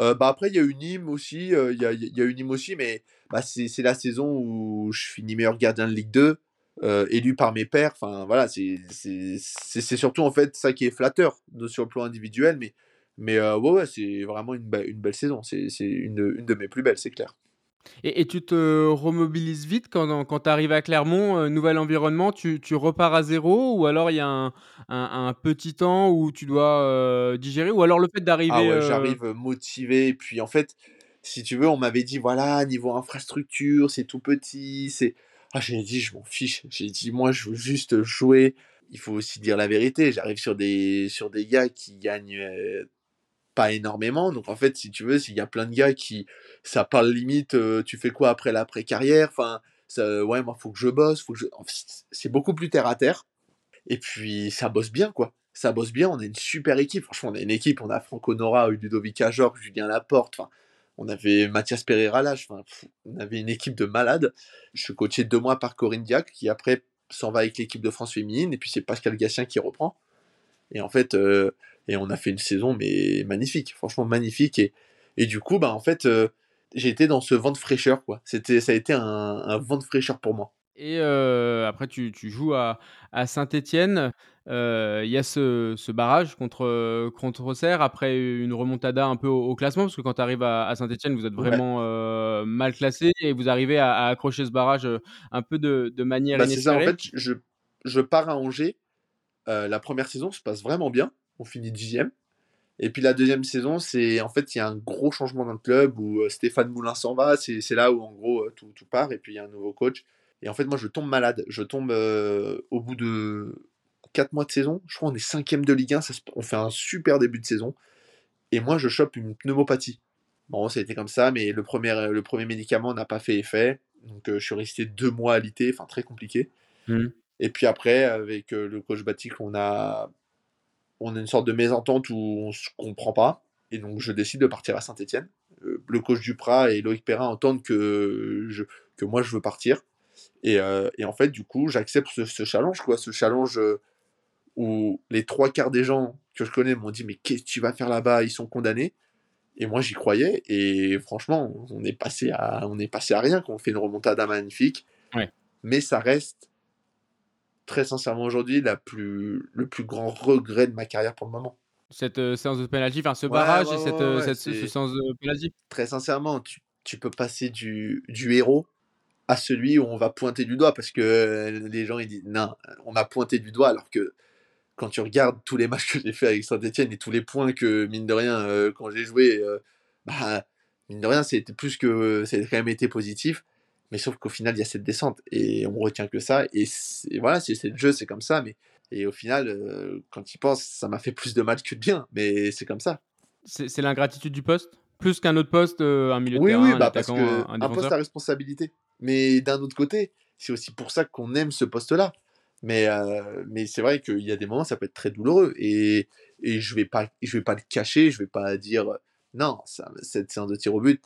Speaker 1: Euh, bah après, il y a eu Nîmes aussi, euh, il y, a, y, a, eu Nîmes aussi, mais bah, c'est la saison où je finis meilleur gardien de Ligue 2, élu par mes pairs. Enfin, voilà, c'est surtout en fait ça qui est flatteur de, sur le plan individuel, mais, mais ouais, ouais c'est vraiment une, une, belle saison. C'est une, une de mes plus belles, c'est clair.
Speaker 2: Et, tu te remobilises vite quand, quand tu arrives à Clermont, euh, nouvel environnement, tu, tu, repars à zéro ou alors il y a un, un, petit temps où tu dois euh, digérer ou alors le fait d'arriver. Ah
Speaker 1: ouais, euh, j'arrive motivé. Et puis en fait, si tu veux, on m'avait dit voilà, niveau infrastructure, c'est tout petit. c'est ah, J'ai dit je m'en fiche. J'ai dit moi, je veux juste jouer. Il faut aussi dire la vérité. J'arrive sur des, sur des gars qui gagnent pas énormément. Donc en fait, si tu veux, s'il y a plein de gars qui, ça parle limite, euh, tu fais quoi après l'après-carrière? Enfin, ça, ouais, moi, faut que je bosse. Faut que. C'est beaucoup plus terre à terre. Et puis, ça bosse bien, quoi. Ça bosse bien. On a une super équipe. Franchement, on a une équipe. On a Franco Nora, Ludovic Ajor, Julien Laporte. Enfin, on avait Mathias Pereira là. Enfin, on avait une équipe de malades. Je suis coaché deux mois par Corinne Diac, qui après s'en va avec l'équipe de France féminine. Et puis, c'est Pascal Gatien qui reprend. Et en fait, euh, et on a fait une saison mais magnifique, franchement magnifique. Et, et du coup, bah en fait, euh, j'ai été dans ce vent de fraîcheur, quoi. C'était, ça a été un, un vent de fraîcheur pour moi.
Speaker 2: Et euh, après, tu, tu, joues à, à Saint-Etienne. Il y a ce, ce, barrage contre, contre Auxerre, après une remontada un peu au, classement, parce que quand tu arrives à, Saint-Etienne, vous êtes vraiment mal classé et vous arrivez à, accrocher ce barrage un peu de, de manière
Speaker 1: bah, C'est ça, en fait, je, je pars à Angers. la première saison se passe vraiment bien on finit dixième. Et puis la deuxième saison, c'est en fait il y a un gros changement dans le club où euh, Stéphane Moulin s'en va. C'est là où en gros euh, tout, tout, part. Et puis il y a un nouveau coach. Et en fait, moi, je tombe malade. Je tombe euh, au bout de 4 mois de saison. Je crois qu'on est cinquième de Ligue 1. Ça on fait un super début de saison. Et moi, je chope une pneumopathie. Bon, ça a été comme ça, mais le premier, le premier médicament n'a pas fait effet. Donc, euh, je suis resté deux mois alité, enfin très compliqué.
Speaker 2: Mmh.
Speaker 1: Et puis après, avec euh, le coach Batik, on a, on a une sorte de mésentente où on se comprend pas. Et donc, je décide de partir à Saint-Etienne. le coach Duprat et Loïc Perrin entendent que, je, que moi, je veux partir. Et, euh, et en fait, du coup, j'accepte ce, challenge, quoi, ce challenge euh, où les trois quarts des gens que je connais m'ont dit mais qu'est-ce que tu vas faire là-bas? Ils sont condamnés. Et moi, j'y croyais. Et franchement, on est passé à, on est passé à rien. Qu'on fait une remontada magnifique. Mais ça reste très sincèrement aujourd'hui la plus, le plus grand regret de ma carrière pour le moment.
Speaker 2: Cette euh, séance de penalty, enfin ce barrage et cette, cette séance de penalty.
Speaker 1: Très sincèrement, tu, tu peux passer du, du héros à celui où on va pointer du doigt parce que euh, les gens ils disent non, on m'a pointé du doigt alors que quand tu regardes tous les matchs que j'ai fait avec Saint-Etienne et tous les points que mine de rien euh, quand j'ai joué, euh, bah, mine de rien c'était plus que ça a quand même été positif, mais sauf qu'au final il y a cette descente et on retient que ça et, voilà c'est le jeu c'est comme ça mais et au final quand il pense ça m'a fait plus de mal que de bien mais c'est comme ça.
Speaker 2: C'est l'ingratitude du poste? Plus qu'un autre poste, un milieu de terrain,
Speaker 1: oui,
Speaker 2: bah,
Speaker 1: parce que un, poste à responsabilité. Mais d'un autre côté, c'est aussi pour ça qu'on aime ce poste-là. Mais, euh, mais c'est vrai qu'il y a des moments, ça peut être très douloureux. Et, et je ne vais, pas, je vais pas le cacher, je ne vais pas dire non, ça, cette séance de tir au but,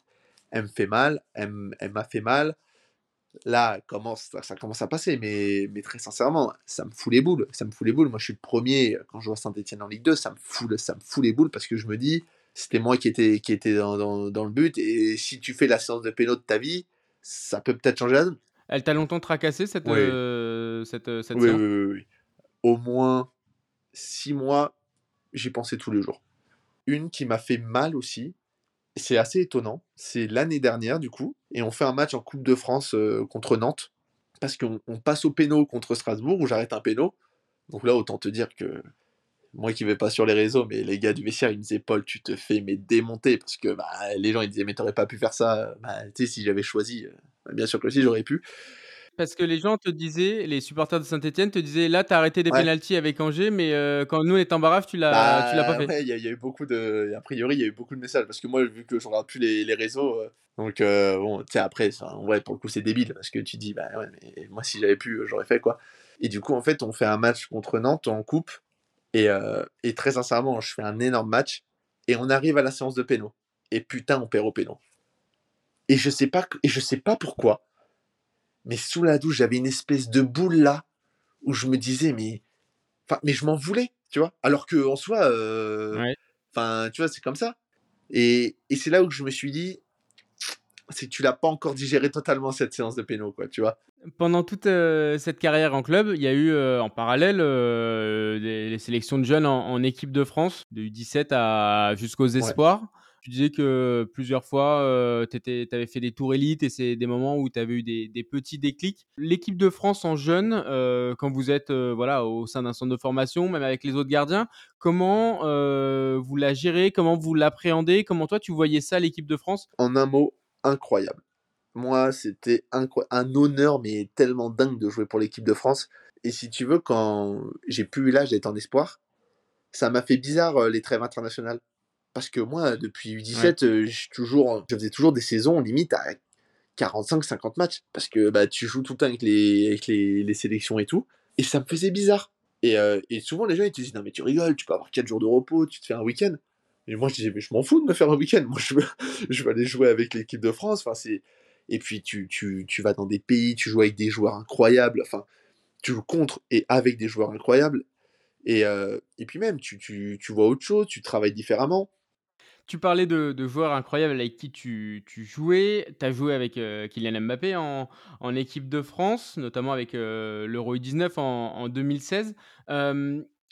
Speaker 1: elle me fait mal, elle, m'a fait mal. Là, commence, ça, commence à passer, mais, mais très sincèrement, ça me fout les boules. Ça me fout les boules. Moi, je suis le premier, quand je vois Saint-Etienne en Ligue 2, ça me, fout, ça me fout les boules parce que je me dis, c'était moi qui étais, qui était dans, dans, dans, le but. Et si tu fais la séance de pénal de ta vie, ça peut peut-être changer la donne.
Speaker 2: Elle t'a longtemps tracassé cette,
Speaker 1: oui.
Speaker 2: Euh, cette, euh, cette
Speaker 1: oui, oui, oui, Au moins six mois, j'y pensais tous les jours. Une qui m'a fait mal aussi, c'est assez étonnant, c'est l'année dernière du coup, et on fait un match en Coupe de France euh, contre Nantes, parce qu'on passe au péno contre Strasbourg, où j'arrête un péno. Donc là, autant te dire que moi qui vais pas sur les réseaux, mais les gars du vestiaire, ils me disaient Paul, tu te fais mais démonter parce que bah, les gens ils disaient mais t'aurais pas pu faire ça. Bah, tu sais, si j'avais choisi, euh, bien sûr que si j'aurais pu.
Speaker 2: Parce que les gens te disaient, les supporters de Saint-Etienne te disaient là, t'as arrêté des ouais. pénalties avec Angers, mais euh, quand nous on est en barrage, tu l'as,
Speaker 1: bah,
Speaker 2: tu l'as pas fait.
Speaker 1: Il y, a eu beaucoup de. A priori, il y a eu beaucoup de messages parce que moi, vu que je regarde plus les, les réseaux, euh, donc euh, bon, tu sais, après, ça, ouais, pour le coup, c'est débile parce que tu dis, bah ouais, mais moi, si j'avais pu, j'aurais fait quoi. Et du coup, en fait, on fait un match contre Nantes en coupe et, euh, et, très sincèrement, je fais un énorme match et on arrive à la séance de péno. Et putain, on perd au péno. Et je sais pas, et je sais pas pourquoi, mais sous la douche, j'avais une espèce de boule là où je me disais, mais, enfin, mais je m'en voulais, tu vois? Alors que en soi, euh, enfin, tu vois, c'est comme ça. Et, et c'est là où je me suis dit, c'est que tu l'as pas encore digéré totalement cette séance de péno, quoi, tu vois?
Speaker 2: Pendant toute euh, cette carrière en club, il y a eu euh, en parallèle des, les sélections de jeunes en, en, équipe de France, de U17 à jusqu'aux espoirs. Ouais. Tu disais que plusieurs fois, euh, tu avais fait des tours élites et c'est des moments où tu avais eu des, petits déclics. L'équipe de France en jeune, euh, quand vous êtes voilà, au sein d'un centre de formation, même avec les autres gardiens, comment vous la gérez Comment vous l'appréhendez Comment toi, tu voyais ça, l'équipe de France?
Speaker 1: En un mot, incroyable. Moi, c'était un honneur, mais tellement dingue de jouer pour l'équipe de France. Et si tu veux, quand j'ai plus eu l'âge d'être en espoir, ça m'a fait bizarre euh, les trêves internationales. Parce que moi, depuis U17, ouais. euh, toujours, je faisais toujours des saisons limite à 45-50 matchs. Parce que bah, tu joues tout le temps avec, les, avec les, les sélections et tout. Et ça me faisait bizarre. Et, euh, et, souvent, les gens ils te disent Non, mais tu rigoles, tu peux avoir 4 jours de repos, tu te fais un week-end. Et moi, je disais Mais je m'en fous de me faire un week-end. Moi, je veux, je veux aller jouer avec l'équipe de France. Enfin, c'est et puis tu, tu, tu, vas dans des pays, tu joues avec des joueurs incroyables, enfin, tu joues contre et avec des joueurs incroyables, et, euh, et puis même, tu, tu, tu, vois autre chose, tu travailles différemment.
Speaker 2: Tu parlais de, joueurs incroyables avec qui tu, jouais, tu as joué avec euh, Kylian Mbappé en, équipe de France, notamment avec euh, l'Euro 19 en, en 2016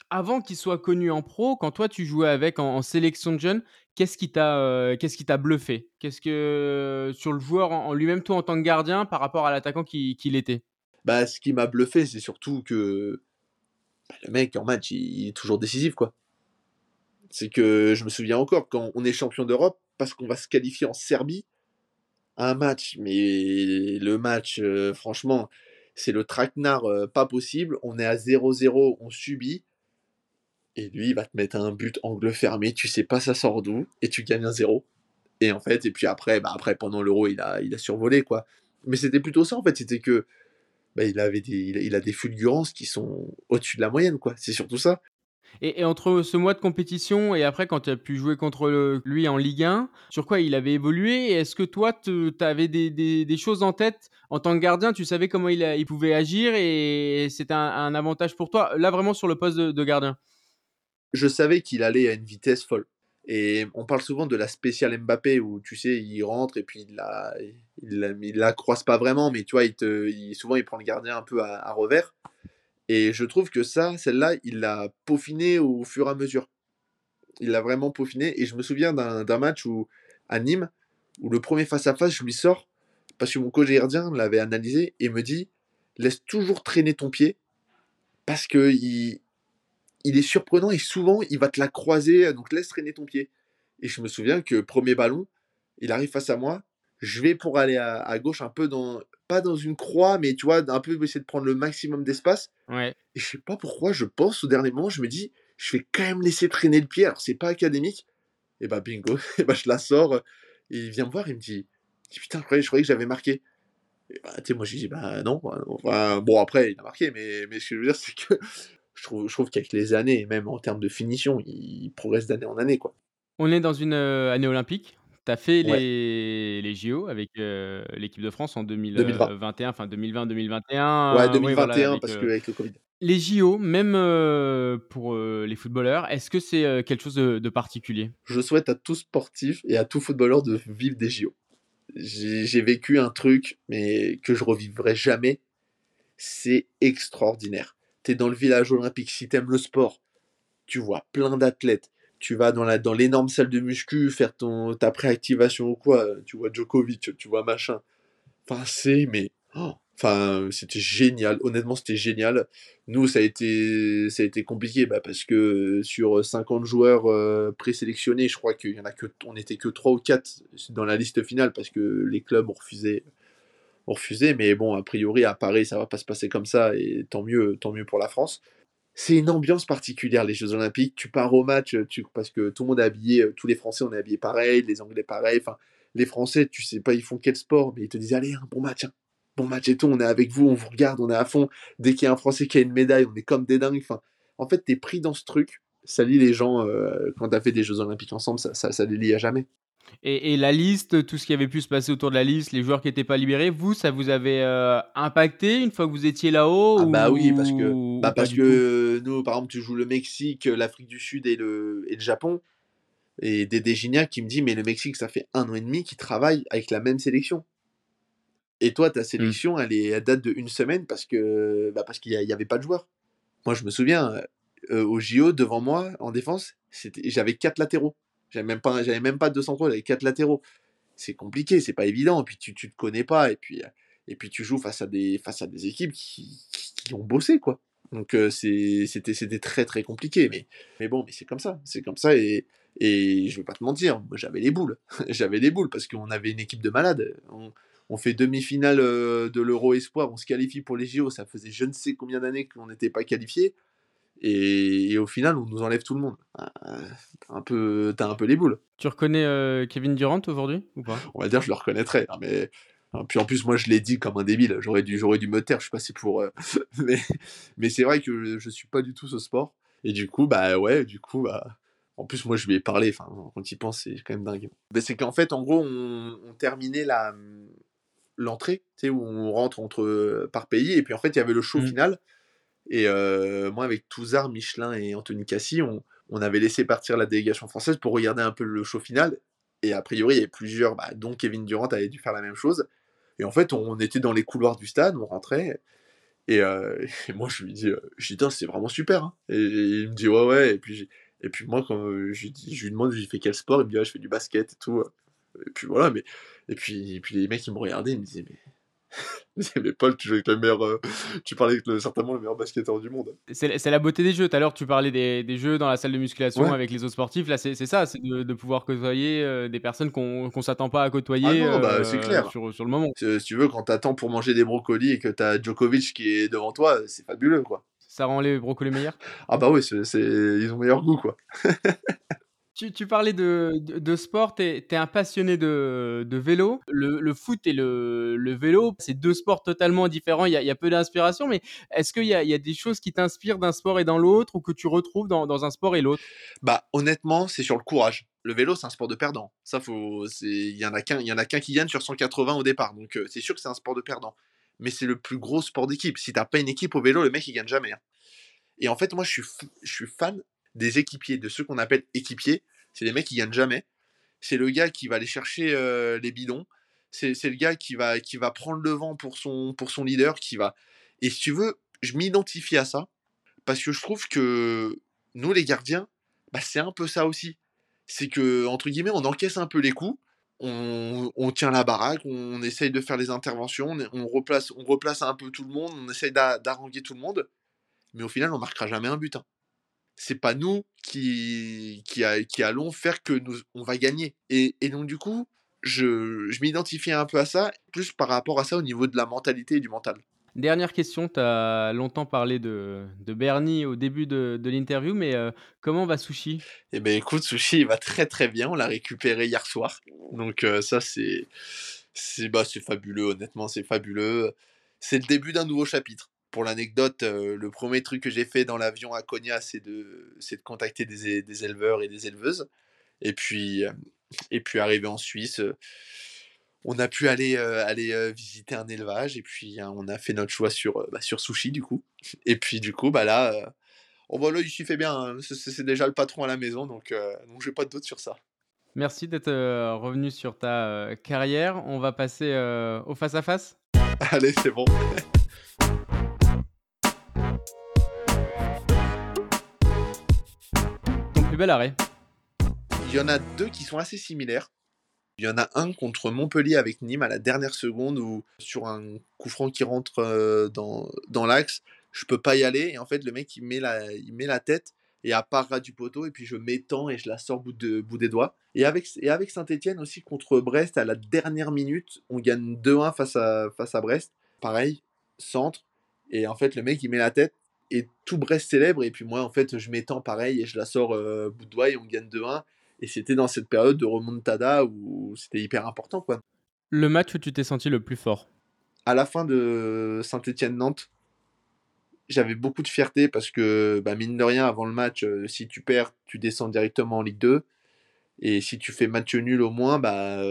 Speaker 2: avant qu'il soit connu en pro, quand toi tu jouais avec en, sélection de jeunes, qu'est-ce qui t'a euh, bluffé? Qu'est-ce que euh, sur le joueur en, lui-même, toi en tant que gardien, par rapport à l'attaquant qu'il qui était
Speaker 1: Bah, ce qui m'a bluffé, c'est surtout que bah, le mec en match, il, il, est toujours décisif, quoi. C'est que je me souviens encore quand on est champion d'Europe, parce qu'on va se qualifier en Serbie, un match, mais le match, euh, franchement, c'est le traquenard pas possible. On est à 0-0, on subit. Et lui, il va te mettre un but angle fermé, tu sais pas ça sort d'où, et tu gagnes un 0. Et en fait, et puis après, bah après pendant l'euro, il a, survolé, quoi. Mais c'était plutôt ça, en fait, c'était que bah, il, avait il, a, des fulgurances qui sont au-dessus de la moyenne, quoi. C'est surtout ça.
Speaker 2: Et, entre ce mois de compétition et après, quand tu as pu jouer contre lui en Ligue 1, sur quoi il avait évolué? Est-ce que toi, tu avais des, choses en tête? En tant que gardien Tu savais comment il, pouvait agir et c'était un, avantage pour toi Là, vraiment sur le poste de gardien?
Speaker 1: Je savais qu'il allait à une vitesse folle. Et on parle souvent de la spéciale Mbappé où tu sais, il rentre et puis il la, la, croise pas vraiment, mais tu vois, il te, souvent il prend le gardien un peu à, revers. Et je trouve que ça, celle-là, il l'a peaufiné au fur et à mesure. Il l'a vraiment peaufiné. Et je me souviens d'un match où, à Nîmes, où le premier face-à-face, je lui sors, parce que mon coach gardien l'avait analysé et me dit laisse toujours traîner ton pied, parce que il, il est surprenant et souvent il va te la croiser, donc laisse traîner ton pied. Et je me souviens que premier ballon, il arrive face à moi, je vais pour aller à, gauche un peu dans, pas dans une croix, mais tu vois, un peu essayer de prendre le maximum d'espace.
Speaker 2: Ouais.
Speaker 1: Et je sais pas pourquoi, je pense au dernier moment, je me dis, je vais quand même laisser traîner le pied, alors c'est pas académique. Et bah bingo, et bah je la sors, et il vient me voir, il me dit, putain, je croyais, je croyais que j'avais marqué. Et bah, tu sais, moi, je dis, bah non. bon, après, il a marqué, mais, mais ce que je veux dire, c'est que je trouve, je trouve qu'avec les années, même en termes de finition, il progresse d'année en année. Quoi.
Speaker 2: On est dans une euh, année olympique. Tu as fait les, les JO avec euh, l'équipe de France en 2021, enfin 2020-2021.
Speaker 1: Ouais, 2021 parce que avec le Covid.
Speaker 2: Les JO, même euh, pour les footballeurs, est-ce que c'est quelque chose de, de, particulier?
Speaker 1: Je souhaite à tout sportif et à tout footballeur de vivre des JO. J'ai vécu un truc, mais que je revivrai jamais. C'est extraordinaire tu dans le village olympique, si tu aimes le sport, tu vois plein d'athlètes. Tu vas dans, la, dans l'énorme salle de muscu faire ton, ta préactivation ou quoi. Tu vois Djokovic, tu vois machin. Enfin, c'est, mais. Oh, enfin, c'était génial. Honnêtement, c'était génial. Nous, ça a été, ça a été compliqué bah, parce que sur 50 joueurs euh, présélectionnés, je crois qu'il y en a que, on n'était que 3 ou 4 dans la liste finale parce que les clubs ont refusé refusé, mais bon, a priori, à Paris, ça va pas se passer comme ça, et tant mieux, tant mieux pour la France. C'est une ambiance particulière, les Jeux Olympiques. Tu pars au match, tu, parce que tout le monde est habillé, euh, tous les Français, on est habillés pareil, les Anglais pareil. Enfin, les Français, tu sais pas, ils font quel sport, mais ils te disent, allez, bon match, hein. bon match et tout, on est avec vous, on vous regarde, on est à fond. Dès qu'il y a un Français qui a une médaille, on est comme des dingues. Enfin, en fait, t'es pris dans ce truc. Ça lie les gens, euh, quand t'as fait des Jeux Olympiques ensemble, ça, ça, ça les lie à jamais.
Speaker 2: Et, la liste, tout ce qui avait pu se passer autour de la liste, les joueurs qui n'étaient pas libérés, vous, ça vous avait euh, impacté une fois que vous étiez là-haut
Speaker 1: ah Bah oui, parce que, bah parce que nous, par exemple, tu joues le Mexique, l'Afrique du Sud et le, et le Japon. Et Dédé Gignac qui me dit, mais le Mexique, ça fait un an et demi qu'ils travaillent avec la même sélection. Et toi, ta mmh. sélection, elle, est, à date de une semaine parce que bah parce qu'il n'y avait pas de joueurs. Moi, je me souviens, euh, au JO, devant moi, en défense, j'avais quatre latéraux. J'avais même pas, j'avais même pas deux centraux, j'avais quatre latéraux. C'est compliqué, c'est pas évident. Et puis tu, tu te connais pas, et puis, et puis tu joues face à des, face à des équipes qui, qui, ont bossé, quoi. Donc c'était, c'était très très compliqué. Mais, mais bon, mais c'est comme ça, c'est comme ça. Et, et je vais pas te mentir, j'avais les boules. j'avais les boules parce qu'on avait une équipe de malades. On, on fait demi-finale de l'Euro Espoir, on se qualifie pour les JO. Ça faisait je ne sais combien d'années qu'on n'était pas qualifié. Et, au final, on nous enlève tout le monde. Un peu, t'as un peu les boules.
Speaker 2: Tu reconnais euh, Kevin Durant aujourd'hui ou pas?
Speaker 1: On va dire, je le reconnaîtrais. Hein, mais hein, puis en plus, moi, je l'ai dit comme un débile. J'aurais dû, j'aurais dû me taire. Je suis passé pour. Euh, mais, mais c'est vrai que je, suis pas du tout ce sport. Et du coup, bah ouais, du coup, bah. En plus, moi, je lui ai parlé. Enfin, quand il pense, c'est quand même dingue. mais c'est qu'en fait, en gros, on, terminait la l'entrée, tu sais, où on rentre entre par pays. Et puis en fait, il y avait le show mmh. final. Et moi, avec Touzard, Michelin et Anthony Cassi, on, avait laissé partir la délégation française pour regarder un peu le show final. Et a priori, il y avait plusieurs, bah, dont Kevin Durant avait dû faire la même chose. Et en fait, on était dans les couloirs du stade, on rentrait. Et, moi, je lui dis, je dis, c'est vraiment super. Hein. Et, il me dit, ouais, ouais. Et puis, moi, quand je, lui demande, je fais quel sport? Il me dit, je fais du basket et tout. Et puis voilà, mais. Et puis, et puis les mecs, ils me regardaient, ils me disaient, mais Mais Paul, tu joues avec le meilleur. euh, tu parlais avec le- certainement le meilleur basketteur du monde.
Speaker 2: C'est la beauté des jeux. Tout à l'heure, tu parlais des, des jeux dans la salle de musculation
Speaker 1: Ouais.
Speaker 2: avec les autres sportifs. Là, c'est ça, c'est de, de pouvoir côtoyer euh, des personnes qu'on qu'on s'attend pas à côtoyer
Speaker 1: Ah bah,
Speaker 2: euh,
Speaker 1: c'est clair.
Speaker 2: Sur, sur le moment.
Speaker 1: Si si tu veux, quand t'attends pour manger des brocolis et que t'as Djokovic qui est devant toi, c'est fabuleux, quoi.
Speaker 2: Ça rend les brocolis meilleurs?
Speaker 1: Ah bah oui, c'est- ils ont meilleur goût, quoi.
Speaker 2: Tu, parlais de, sport, tu es, un passionné de, vélo. Le, foot et le, vélo, c'est deux sports totalement différents. Il y a, peu d'inspiration, mais est-ce qu'il y y a des choses qui t'inspirent d'un sport et dans l'autre ou que tu retrouves dans, un sport et l'autre?
Speaker 1: Bah honnêtement, c'est sur le courage. Le vélo, c'est un sport de perdant. Ça, il y en a qu'un, qui gagne sur 180 au départ. Donc euh, c'est sûr que c'est un sport de perdant. Mais c'est le plus gros sport d'équipe. Si t'as pas une équipe au vélo, le mec il gagne jamais. hein. Et en fait, moi, je suis fan des équipiers, de ceux qu'on appelle équipiers. C'est les mecs qui gagnent jamais. C'est le gars qui va aller chercher euh, les bidons. C'est, le gars qui va, qui va prendre le vent pour son, pour son leader, qui va. Et si tu veux, je m'identifie à ça parce que je trouve que nous, les gardiens, bah, c'est un peu ça aussi. C'est que, entre guillemets, on encaisse un peu les coups, on, on tient la baraque, on essaye de faire les interventions, on, on replace, on replace un peu tout le monde, on essaye d'a- d'arranger tout le monde, mais au final, on marquera jamais un but. hein. C'est pas nous qui, qui, allons faire que nous, on va gagner. Et, et donc, du coup, je, je m'identifie un peu à ça, plus par rapport à ça au niveau de la mentalité et du mental.
Speaker 2: Dernière question, tu as longtemps parlé de, de Bernie au début de, de l'interview, mais euh, comment va Sushi?
Speaker 1: Eh ben écoute, Sushi, il va très très bien. On l'a récupéré hier soir. Donc euh, ça, c'est c'est bah, c'est fabuleux, honnêtement, c'est fabuleux. C'est le début d'un nouveau chapitre. Pour l'anecdote, euh, le premier truc que j'ai fait dans l'avion à Konya, c'est de, c'est de contacter des, des éleveurs et des éleveuses. Et puis, euh, et puis arrivé en Suisse, euh, on a pu aller, euh, aller visiter un élevage. Et puis, hein, on a fait notre choix sur, bah, sur Sushi, du coup. Et puis, du coup, bah là, euh, oh, bah, là il s'y fait bien. hein. C'est- déjà le patron à la maison, donc, donc j'ai pas de doute sur ça.
Speaker 2: Merci d'être revenu sur ta carrière. On va passer au face-à-face.
Speaker 1: Allez, c'est bon.
Speaker 2: arrêt
Speaker 1: Il y en a deux qui sont assez similaires. Il y en a un contre Montpellier avec Nîmes à la dernière seconde où sur un coup franc qui rentre euh, dans, dans l'axe, je peux pas y aller et en fait le mec il met la, il met la tête et à part du poteau et puis je m'étends et je la sors bout, de, bout des doigts. Et avec, et avec Saint-Etienne aussi contre Brest à la dernière minute, on gagne 2-1 face à, face à Brest. Pareil, centre et en fait le mec il met la tête et tout Brest célèbre et puis moi en fait je m'étends pareil et je la sors euh, bout de doigt et on gagne 2-1 et c'était dans cette période de remontada où c'était hyper important quoi.
Speaker 2: Le match où tu t'es senti le plus fort?
Speaker 1: À la fin de Saint-Étienne-Nantes, j'avais beaucoup de fierté parce que bah, mine de rien avant le match, euh, si tu perds, tu descends directement en Ligue 2 et si tu fais match nul au moins, bah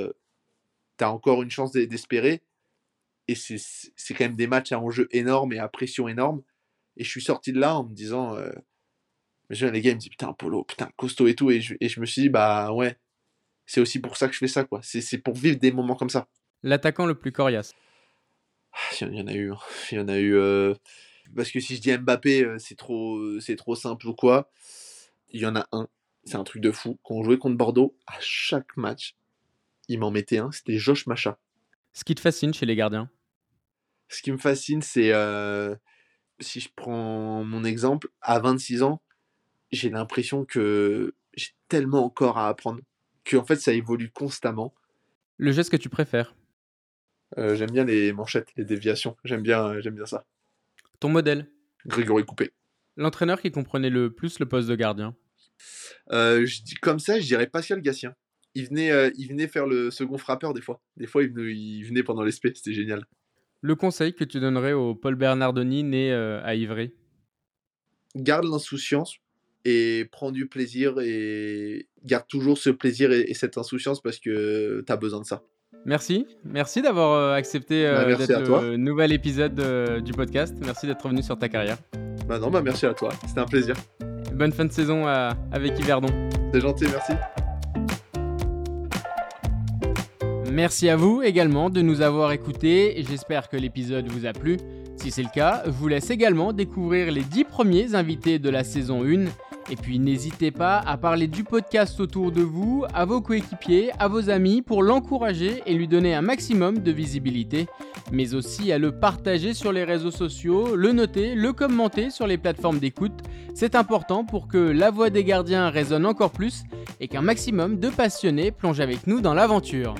Speaker 1: tu as encore une chance d'e- d'espérer. Et c'est c'est quand même des matchs à enjeu énorme et à pression énorme et je suis sorti de là en me disant euh, les gars ils me disent putain Polo putain costaud et tout. Et je, et je me suis dit bah ouais c'est aussi pour ça que je fais ça quoi. C'est pour vivre des moments comme ça.
Speaker 2: L'attaquant le plus coriace.
Speaker 1: Ah, il y en- a eu hein. il y en a eu euh, parce que si je dis Mbappé euh, c'est trop c'est trop simple ou quoi il y en a un. C'est un truc de fou. Quand on jouait contre Bordeaux à chaque match il m'en mettait un. C'était Josh Macha.
Speaker 2: Ce qui te fascine chez les gardiens?
Speaker 1: Ce qui me fascine, c'est euh, si je prends mon exemple, à 26 ans, j'ai l'impression que j'ai tellement encore à apprendre que en fait ça évolue constamment.
Speaker 2: Le geste que tu préfères?
Speaker 1: Euh, j'aime bien les manchettes, les déviations, j'aime bien, euh, j'aime bien ça.
Speaker 2: Ton modèle?
Speaker 1: Grégory Coupé.
Speaker 2: L'entraîneur qui comprenait le plus le poste de gardien?
Speaker 1: Euh, je dis comme ça, je dirais Pascal Gatien. Il venait, il venait faire le second frappeur des fois. Des fois, il venait, il venait pendant l'espé, c'était génial.
Speaker 2: Le conseil que tu donnerais au Paul Bernardoni né euh, à Ivry
Speaker 1: Garde l'insouciance et prends du plaisir et garde toujours ce plaisir et, et cette insouciance parce que tu as besoin de ça.
Speaker 2: Merci, merci d'avoir euh, accepté euh,
Speaker 1: Bah,
Speaker 2: d'être le nouvel épisode euh, du podcast. Merci d'être revenu sur ta carrière.
Speaker 1: Bah non, bah merci à toi, c'était un plaisir.
Speaker 2: Bonne fin de saison à- avec Yverdon.
Speaker 1: C'est gentil, merci.
Speaker 2: Merci à vous également de nous avoir écoutés. J'espère que l'épisode vous a plu. Si c'est le cas, je vous laisse également découvrir les 10 premiers invités de la saison 1. Et puis n'hésitez pas à parler du podcast autour de vous, à vos coéquipiers, à vos amis pour l'encourager et lui donner un maximum de visibilité. mais aussi à le partager sur les réseaux sociaux, le noter, le commenter sur les plateformes d'écoute. C'est important pour que la voix des gardiens résonne encore plus et qu'un maximum de passionnés plongent avec nous dans l'aventure.